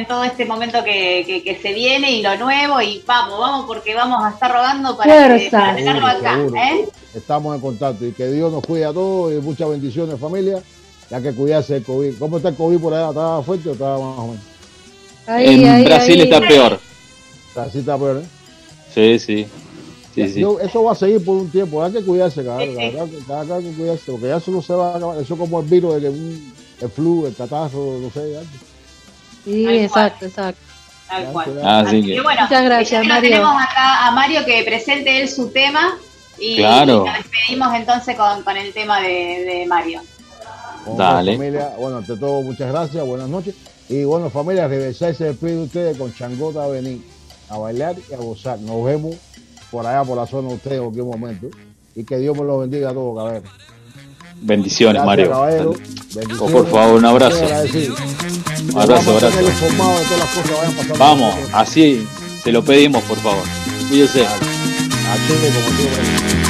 en todo este momento que, que- que se viene y lo nuevo. Y vamos, vamos, porque vamos a estar rogando para, que, Fuerza. para tenerlo acá. Seguro, ¿eh? Estamos en contacto y que Dios nos cuide a todos y muchas bendiciones familia. Ya que cuidarse del COVID. ¿Cómo está el COVID por allá? ¿Está fuerte o está más o menos? Ahí, en ahí, Brasil ahí. está peor. Así está peor, ¿eh? Sí, sí. Sí, sí. Yo- eso va a seguir por un tiempo. Hay que cuidarse, sí. cada, que cuidarse. Porque ya eso no se va a acabar. Eso es como el virus de que un- el flu, el catarro, no sé. ya. Sí, Tal exacto, exacto. Tal Ya, cual. cuidado. Así Así que, que bueno, Muchas gracias, Mario. tenemos acá a Mario que presente él su tema. Y, Claro. y nos despedimos entonces con, con el tema de, de Mario. Bueno, Dale. Familia, bueno, ante todo, muchas gracias, buenas noches. Y bueno, familia, regresar se despide de ustedes con Changota a venir a bailar y a gozar. Nos vemos por allá, por la zona de ustedes en cualquier momento. Y que Dios me los bendiga a todos, caballero. bendiciones, Gracias, Mario. caballero. Oh, por favor, un abrazo. Un abrazo, abrazo. Vamos, así se lo pedimos, por favor. Chile, como siempre.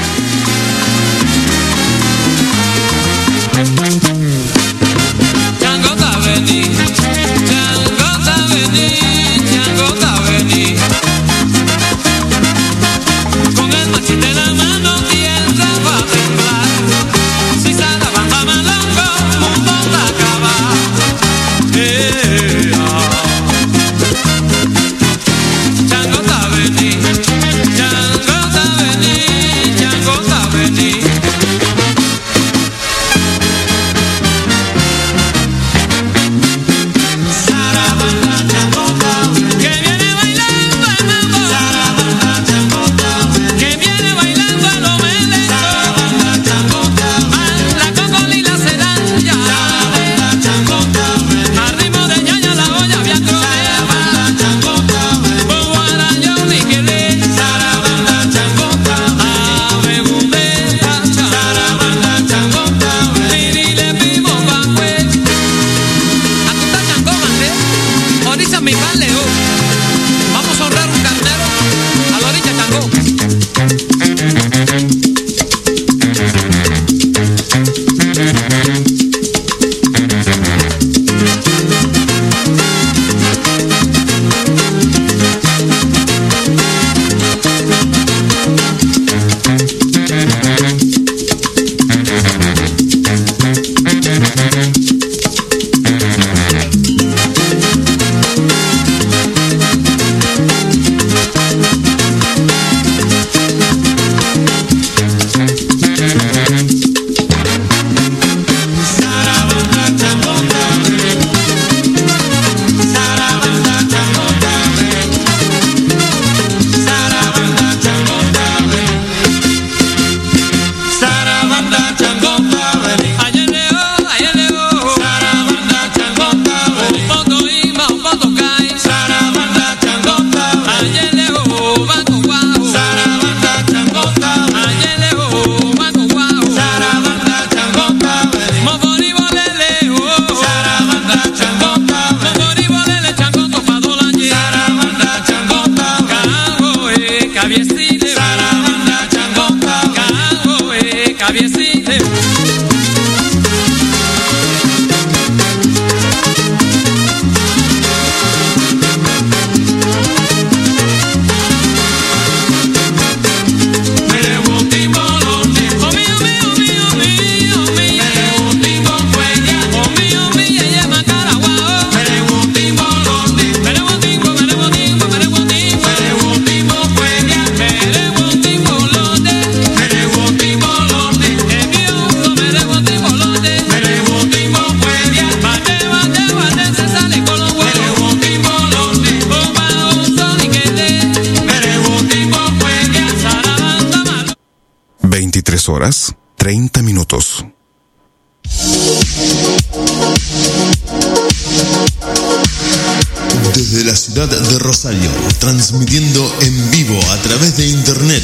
Internet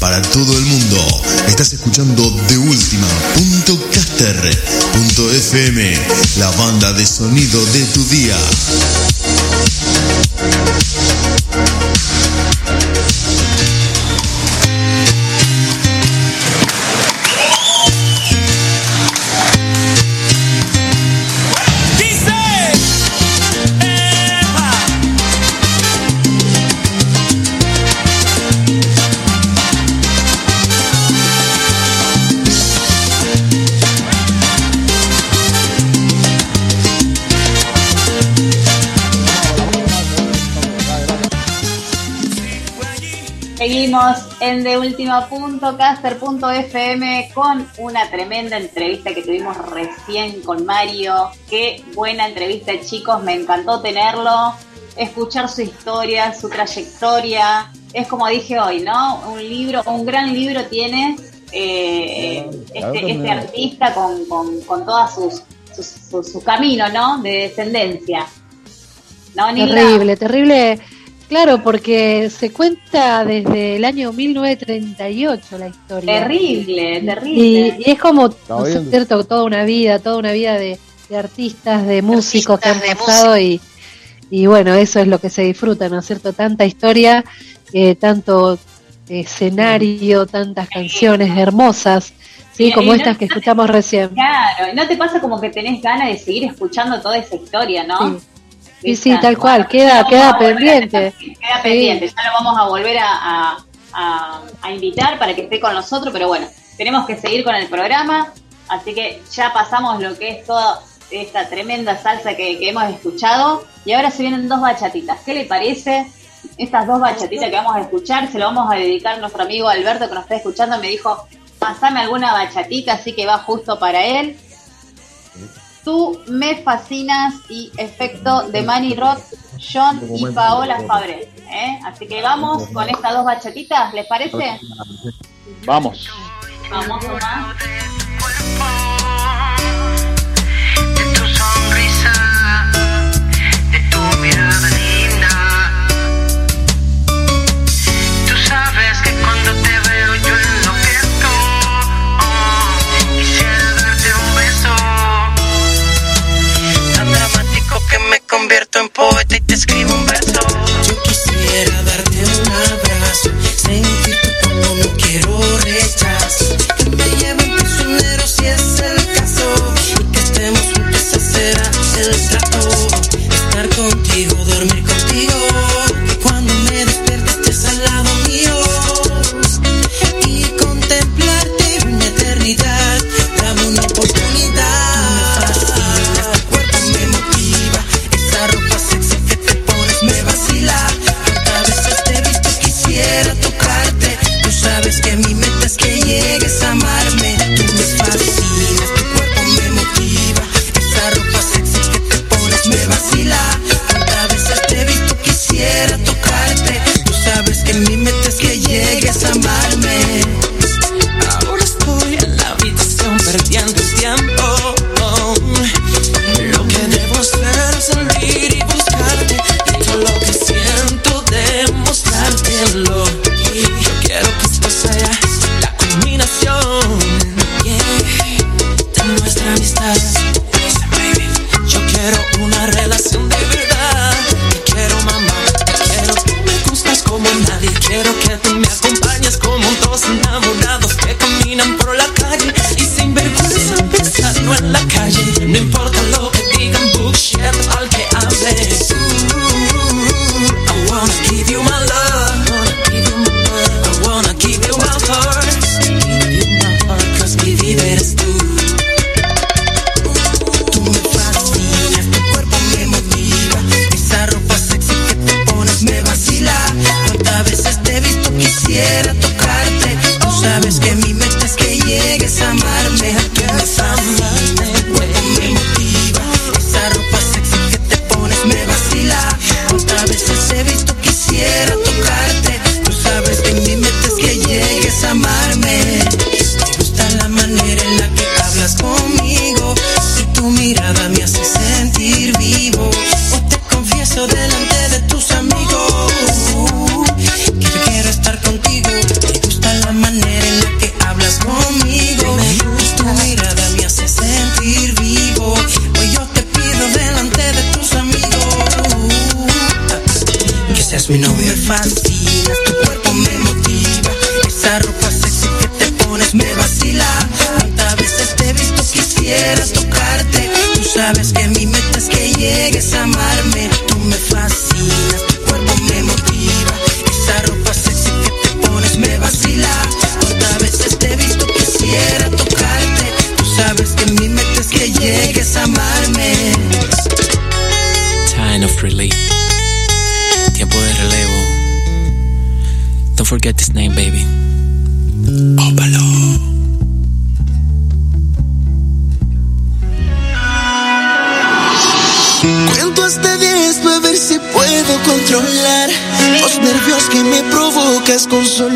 para todo el mundo. Estás escuchando de última.caster.fm, la banda de sonido de tu día. En de último punto, caster.fm con una tremenda entrevista que tuvimos recién con Mario. Qué buena entrevista, chicos, me encantó tenerlo, escuchar su historia, su trayectoria. Es como dije hoy, ¿no? Un libro, un gran libro tiene eh, este, este artista con, con, con todas sus, sus- su, su camino, ¿no? De descendencia. ¿No? Terrible, terrible. Claro, porque se cuenta desde el año 1938 la historia. Terrible, Y, terrible. y es como, ¿no es bien. cierto? Toda una vida, toda una vida de, de artistas, de músicos que han pasado y, y bueno, eso es lo que se disfruta, ¿no es cierto? Tanta historia, eh, tanto escenario, tantas canciones hermosas, sí, Y- como y no- estas que escuchamos recién. Claro, ¿y ¿no te pasa como que tenés ganas de seguir escuchando toda esa historia, no? Sí. Sí, sí, tal cual, queda, queda pendiente. Queda pendiente, ya lo vamos a volver a, a- a- a invitar para que esté con nosotros, pero bueno, tenemos que seguir con el programa, así que ya pasamos lo que es toda esta tremenda salsa que, que hemos escuchado y ahora se vienen dos bachatitas. ¿Qué le parece? Estas dos bachatitas que vamos a escuchar se lo vamos a dedicar a nuestro amigo Alberto que nos está escuchando, me dijo, pasame alguna bachatita, así que va justo para él. Tú me fascinas y efecto de Manny Rock, John y Paola Fabre. ¿eh? Así que vamos con estas dos bachatitas, ¿les parece? Vamos. Vamos nomás. Convierto en poeta y te escribo un verso. consuelo.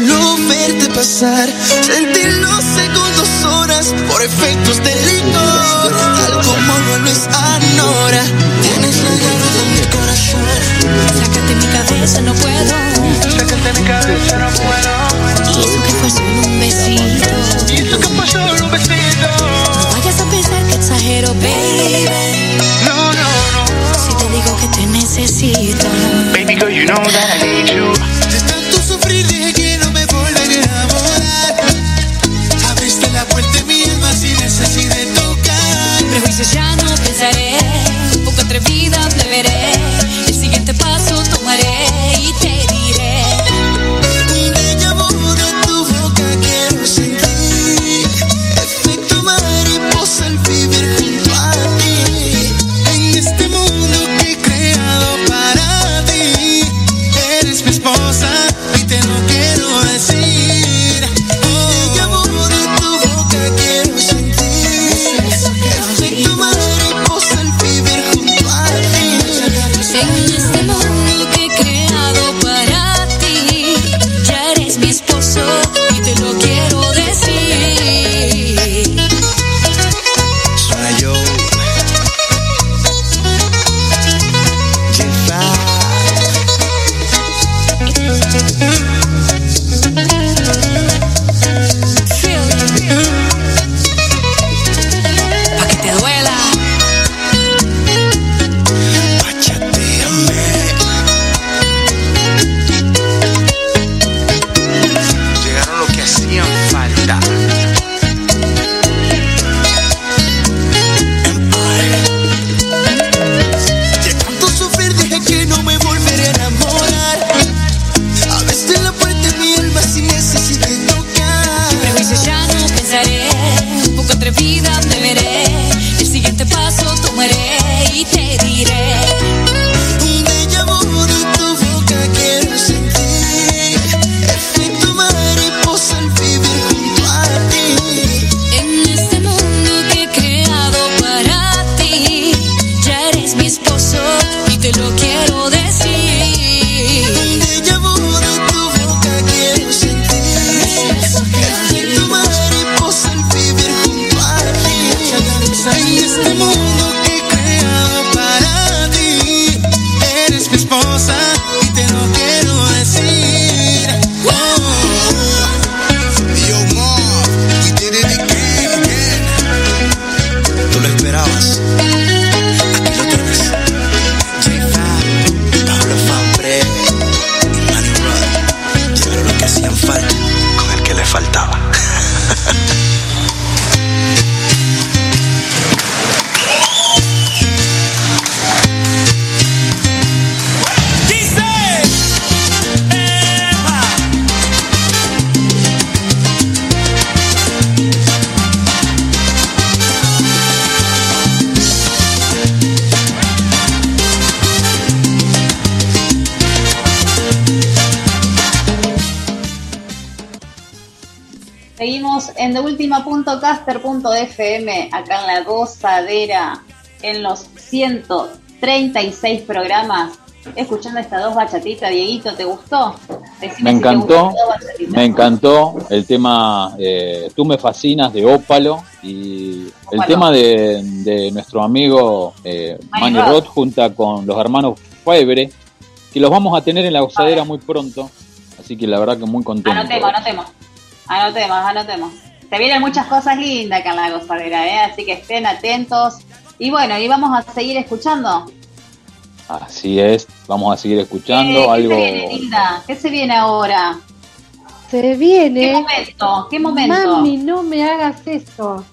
en los 136 programas escuchando estas dos bachatitas, Dieguito, ¿te gustó? Me encantó, me encantó el tema eh, Tú me fascinas de Ópalo y el tema de, de nuestro amigo eh, Manny Rod junta con los hermanos Febre, que los vamos a tener en la gozadera muy pronto, así que la verdad que muy contento. Anotemos, anotemos, anotemos, anotemos. Se vienen muchas cosas lindas acá en la gozadera, ¿eh? así que estén atentos. Y bueno, y vamos a seguir escuchando. Así es, vamos a seguir escuchando algo. ¿Qué se viene, Linda? ¿Qué se viene ahora? Se viene. ¿Qué momento? ¿Qué momento? Mami, no me hagas eso.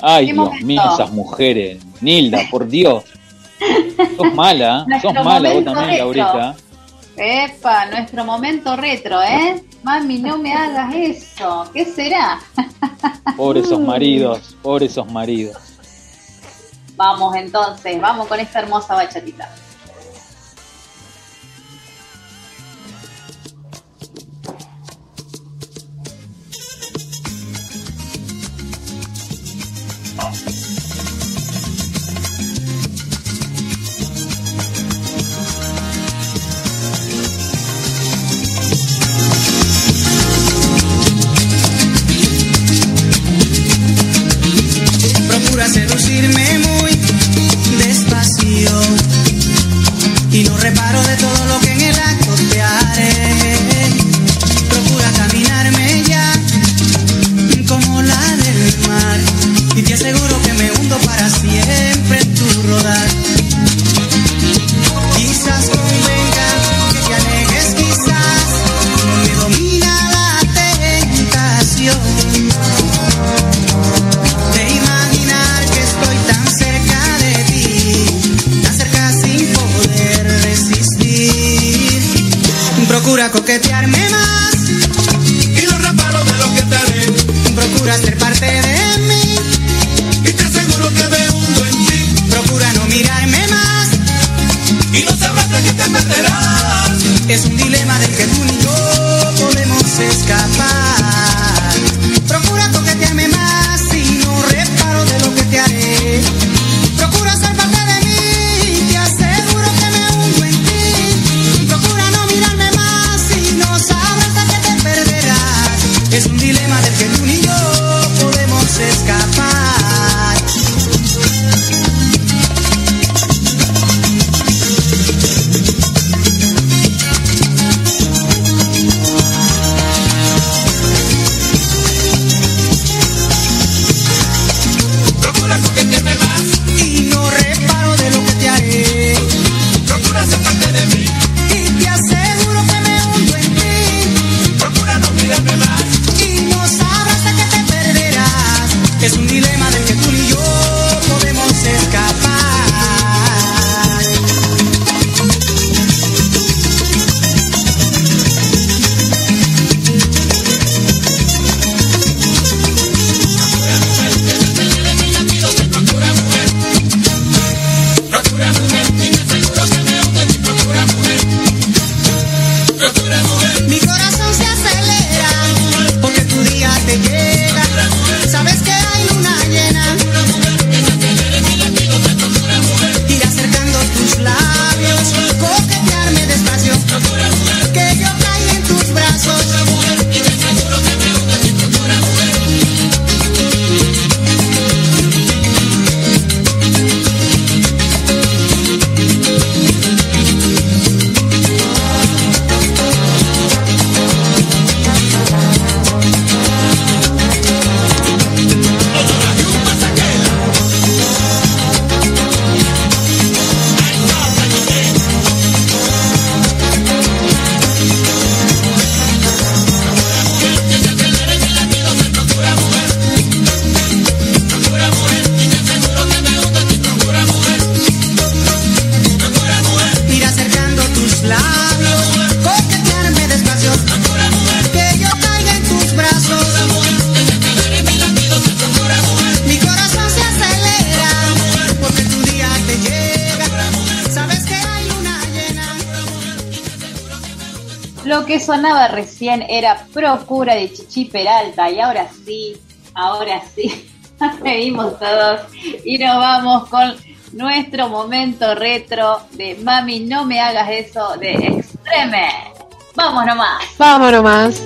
Ay, Dios mío, esas mujeres. Nilda, por Dios. Sos mala, ¿eh? sos mala vos también, retro. Laurita. Epa, nuestro momento retro, ¿eh? Mami, no me hagas eso. ¿Qué será? Pobres esos maridos, pobres esos maridos. Vamos entonces, vamos con esta hermosa bachatita. Sonaba recién era Procura de Chichi Peralta y ahora sí, ahora sí, seguimos todos y nos vamos con nuestro momento retro de Mami no me hagas eso de Extreme. Vamos nomás. Vamos nomás.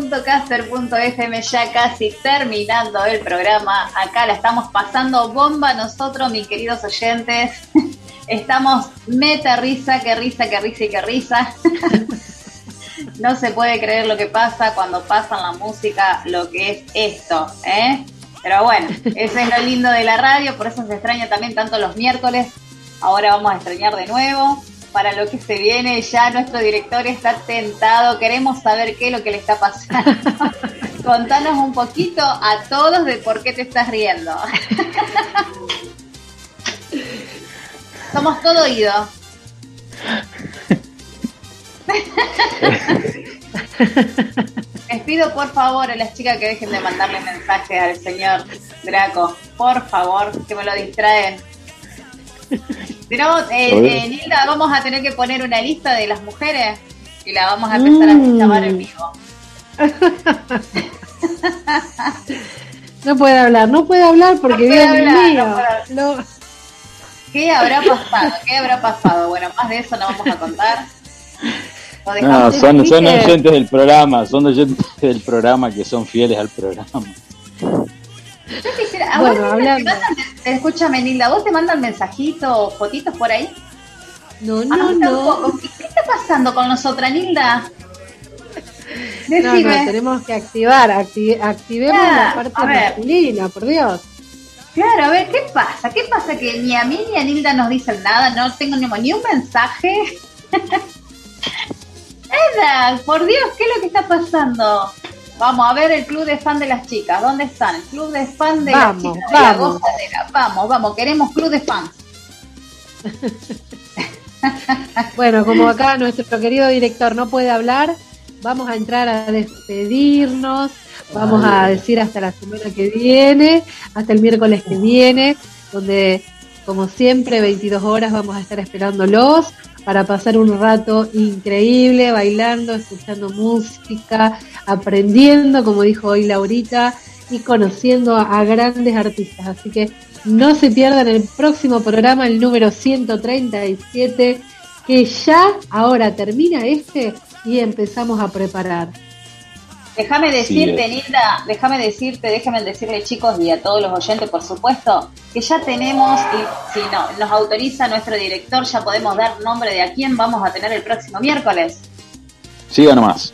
deultima.caster.fm ya casi terminando el programa. Acá la estamos pasando bomba nosotros, mis queridos oyentes. Estamos meta risa, que risa, que risa y que risa. No se puede creer lo que pasa cuando pasan la música, lo que es esto, ¿eh? Pero bueno, eso es lo lindo de la radio, por eso se extraña también tanto los miércoles. Ahora vamos a extrañar de nuevo. Para lo que se viene, ya nuestro director está tentado. Queremos saber qué es lo que le está pasando. Contanos un poquito a todos de por qué te estás riendo. Somos todo oído. Les pido por favor a las chicas que dejen de mandarle mensajes al señor Draco. Por favor, que me lo distraen. Pero, eh, eh, Nilda, vamos a tener que poner una lista de las mujeres y la vamos a empezar a llamar en vivo. No puede hablar, no puede hablar porque No puede Dios hablar, mío. no puede hablar. No. ¿Qué habrá pasado? ¿Qué habrá pasado? Bueno, más de eso no vamos a contar. No, son, son oyentes del programa, son oyentes del programa que son fieles al programa. Yo quisiera, a Bueno, vos, hablando. te mandan- escúchame, Nilda, ¿vos te mandan mensajitos o fotitos por ahí? No, no, no. ¿Qué, qué está pasando con nosotras, Nilda? No, no, tenemos que activar, acti- activemos Ah, la parte masculina, por Dios. Claro, a ver, ¿qué pasa? ¿Qué pasa que ni a mí ni a Nilda nos dicen nada? No tengo ni, ni un mensaje. Nada, por Dios, ¿qué es lo que está pasando? Vamos a ver el club de fan de las chicas. ¿Dónde están? El club de fan de Vamos, las chicas de la vamos. Vamos, vamos, queremos club de fans. Bueno, como acá nuestro querido director no puede hablar, vamos a entrar a despedirnos, vamos a decir hasta la semana que viene, hasta el miércoles que viene, donde como siempre 22 horas vamos a estar esperándolos para pasar un rato increíble, bailando, escuchando música, aprendiendo, como dijo hoy Laurita, y conociendo a, grandes artistas. Así que no se pierdan el próximo programa, el número 137, que ya ahora termina este y empezamos a preparar. Déjame decirte. Nilda, déjame decirte, déjame decirle chicos y a todos los oyentes, por supuesto, que ya tenemos, y si no, nos autoriza nuestro director, ya podemos dar nombre de a quién vamos a tener el próximo miércoles. Siga nomás.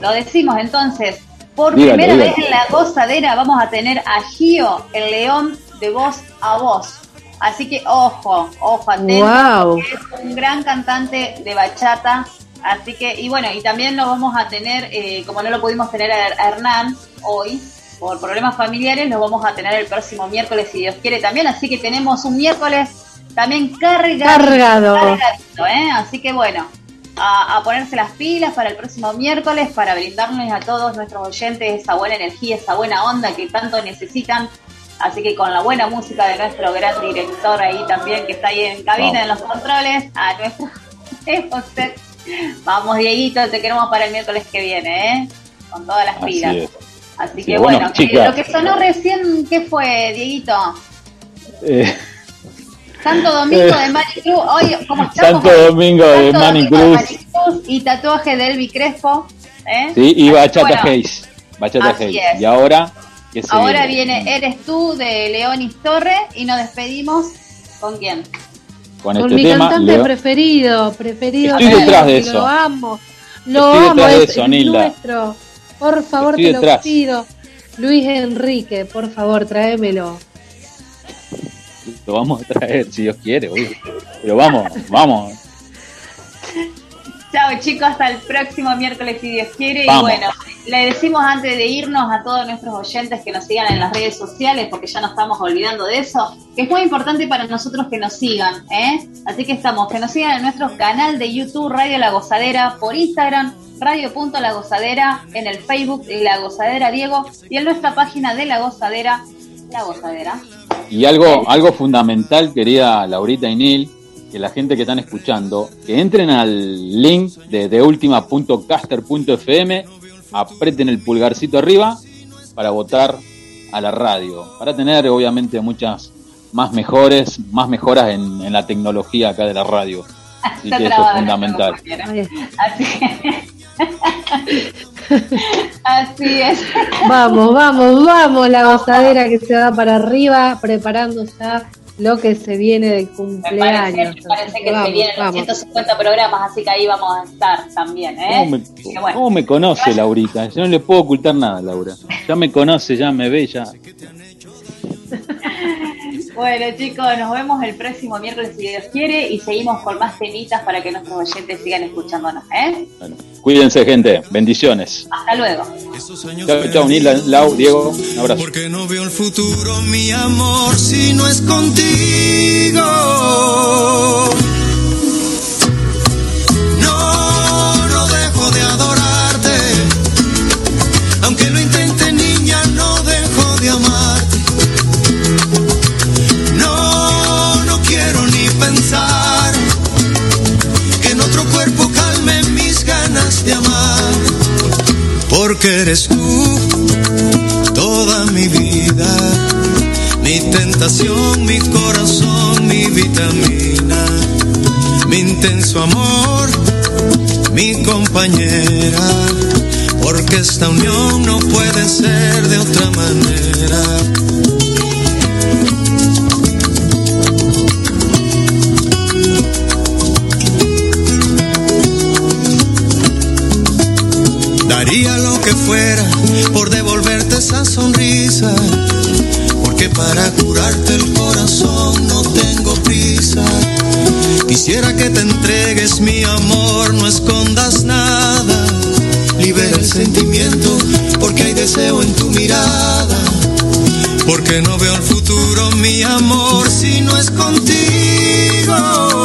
Lo decimos entonces, por primera vez en la gozadera vamos a tener a Gio, el león de voz a voz. Así que ojo, ojo, atento, Wow. es un gran cantante de bachata. Así que, y bueno, y también lo vamos a tener, eh, como no lo pudimos tener a, Hernán hoy, por problemas familiares, lo vamos a tener el próximo miércoles, si Dios quiere también. Así que tenemos un miércoles también cargado. Cargado. ¿eh? Así que bueno, a, a ponerse las pilas para el próximo miércoles, para brindarles a todos nuestros oyentes esa buena energía, esa buena onda que tanto necesitan. Así que con la buena música de nuestro gran director ahí también, que está ahí en cabina, en los controles, a nuestro. Vamos, Dieguito, te queremos para el miércoles que viene, ¿eh? Con todas las Así pilas. es. Así Sí, que bueno, bueno, que- chicas. lo que sonó recién, ¿qué fue, Dieguito? Eh, Santo Domingo de Mani Cruz. Oye, ¿cómo estamos? Santo Domingo de Santo Manny de. Manny Cruz y tatuaje de Elvi Crespo. ¿eh? Sí, y Bachata bueno, Hayes. Bachata Hayes. es. Y ahora, ¿qué se Ahora viene Eres tú de Leonis Torre y nos despedimos con quién? Con Con este mi tema. cantante Leo- preferido, preferido. Estoy detrás de eso. Lo amo, lo Estoy amo, es, eso, es nuestro. Por favor, Estoy te lo detrás. pido. Luis Enrique, por favor, tráemelo. Lo vamos a traer, si Dios quiere, obvio. Pero vamos, vamos. Chao chicos, hasta el próximo miércoles si Dios quiere. Vamos. Y bueno, le decimos antes de irnos a todos nuestros oyentes que nos sigan en las redes sociales, porque ya nos estamos olvidando de eso, que es muy importante para nosotros que nos sigan, ¿eh? Así que estamos, que nos sigan en nuestro canal de YouTube Radio La Gozadera, por Instagram, Radio.La Gozadera, en el Facebook La Gozadera Diego y en nuestra página de La Gozadera, La Gozadera. Y algo, algo fundamental, querida Laurita y Neil, que la gente que están escuchando, que entren al link de deultima.caster.fm, aprieten el pulgarcito arriba para votar a la radio, para tener obviamente muchas más mejores, más mejoras en, en la tecnología acá de la radio. Así Está que eso es fundamental. Así Así es. Vamos, vamos, vamos, la gozadera que se va para arriba, preparando ya lo que se viene del Me cumpleaños. parece, me parece que Vamos, se vienen los vamos. 150 programas, así que ahí vamos a estar también, ¿eh? ¿Cómo me, Así que bueno. cómo me conoce Laurita? Yo no le puedo ocultar nada, Laura. Ya me conoce, ya me ve, ya. Bueno, chicos, nos vemos el próximo miércoles si Dios quiere y seguimos con más temitas para que nuestros oyentes sigan escuchándonos, ¿eh? Cuídense, gente. Bendiciones. Hasta luego. Chao, chao, Nila, Lau, Diego. Un abrazo. Porque no veo el futuro, mi amor, si no es contigo. Porque eres tú toda mi vida, mi tentación, mi corazón, mi vitamina, mi intenso amor, mi compañera, porque esta unión no puede ser de otra manera. Daría fuera por devolverte esa sonrisa. Porque para curarte el corazón no tengo prisa. Quisiera que te entregues mi amor, no escondas nada. Libera el sentimiento porque hay deseo en tu mirada. Porque no veo el futuro, mi amor, si no es contigo.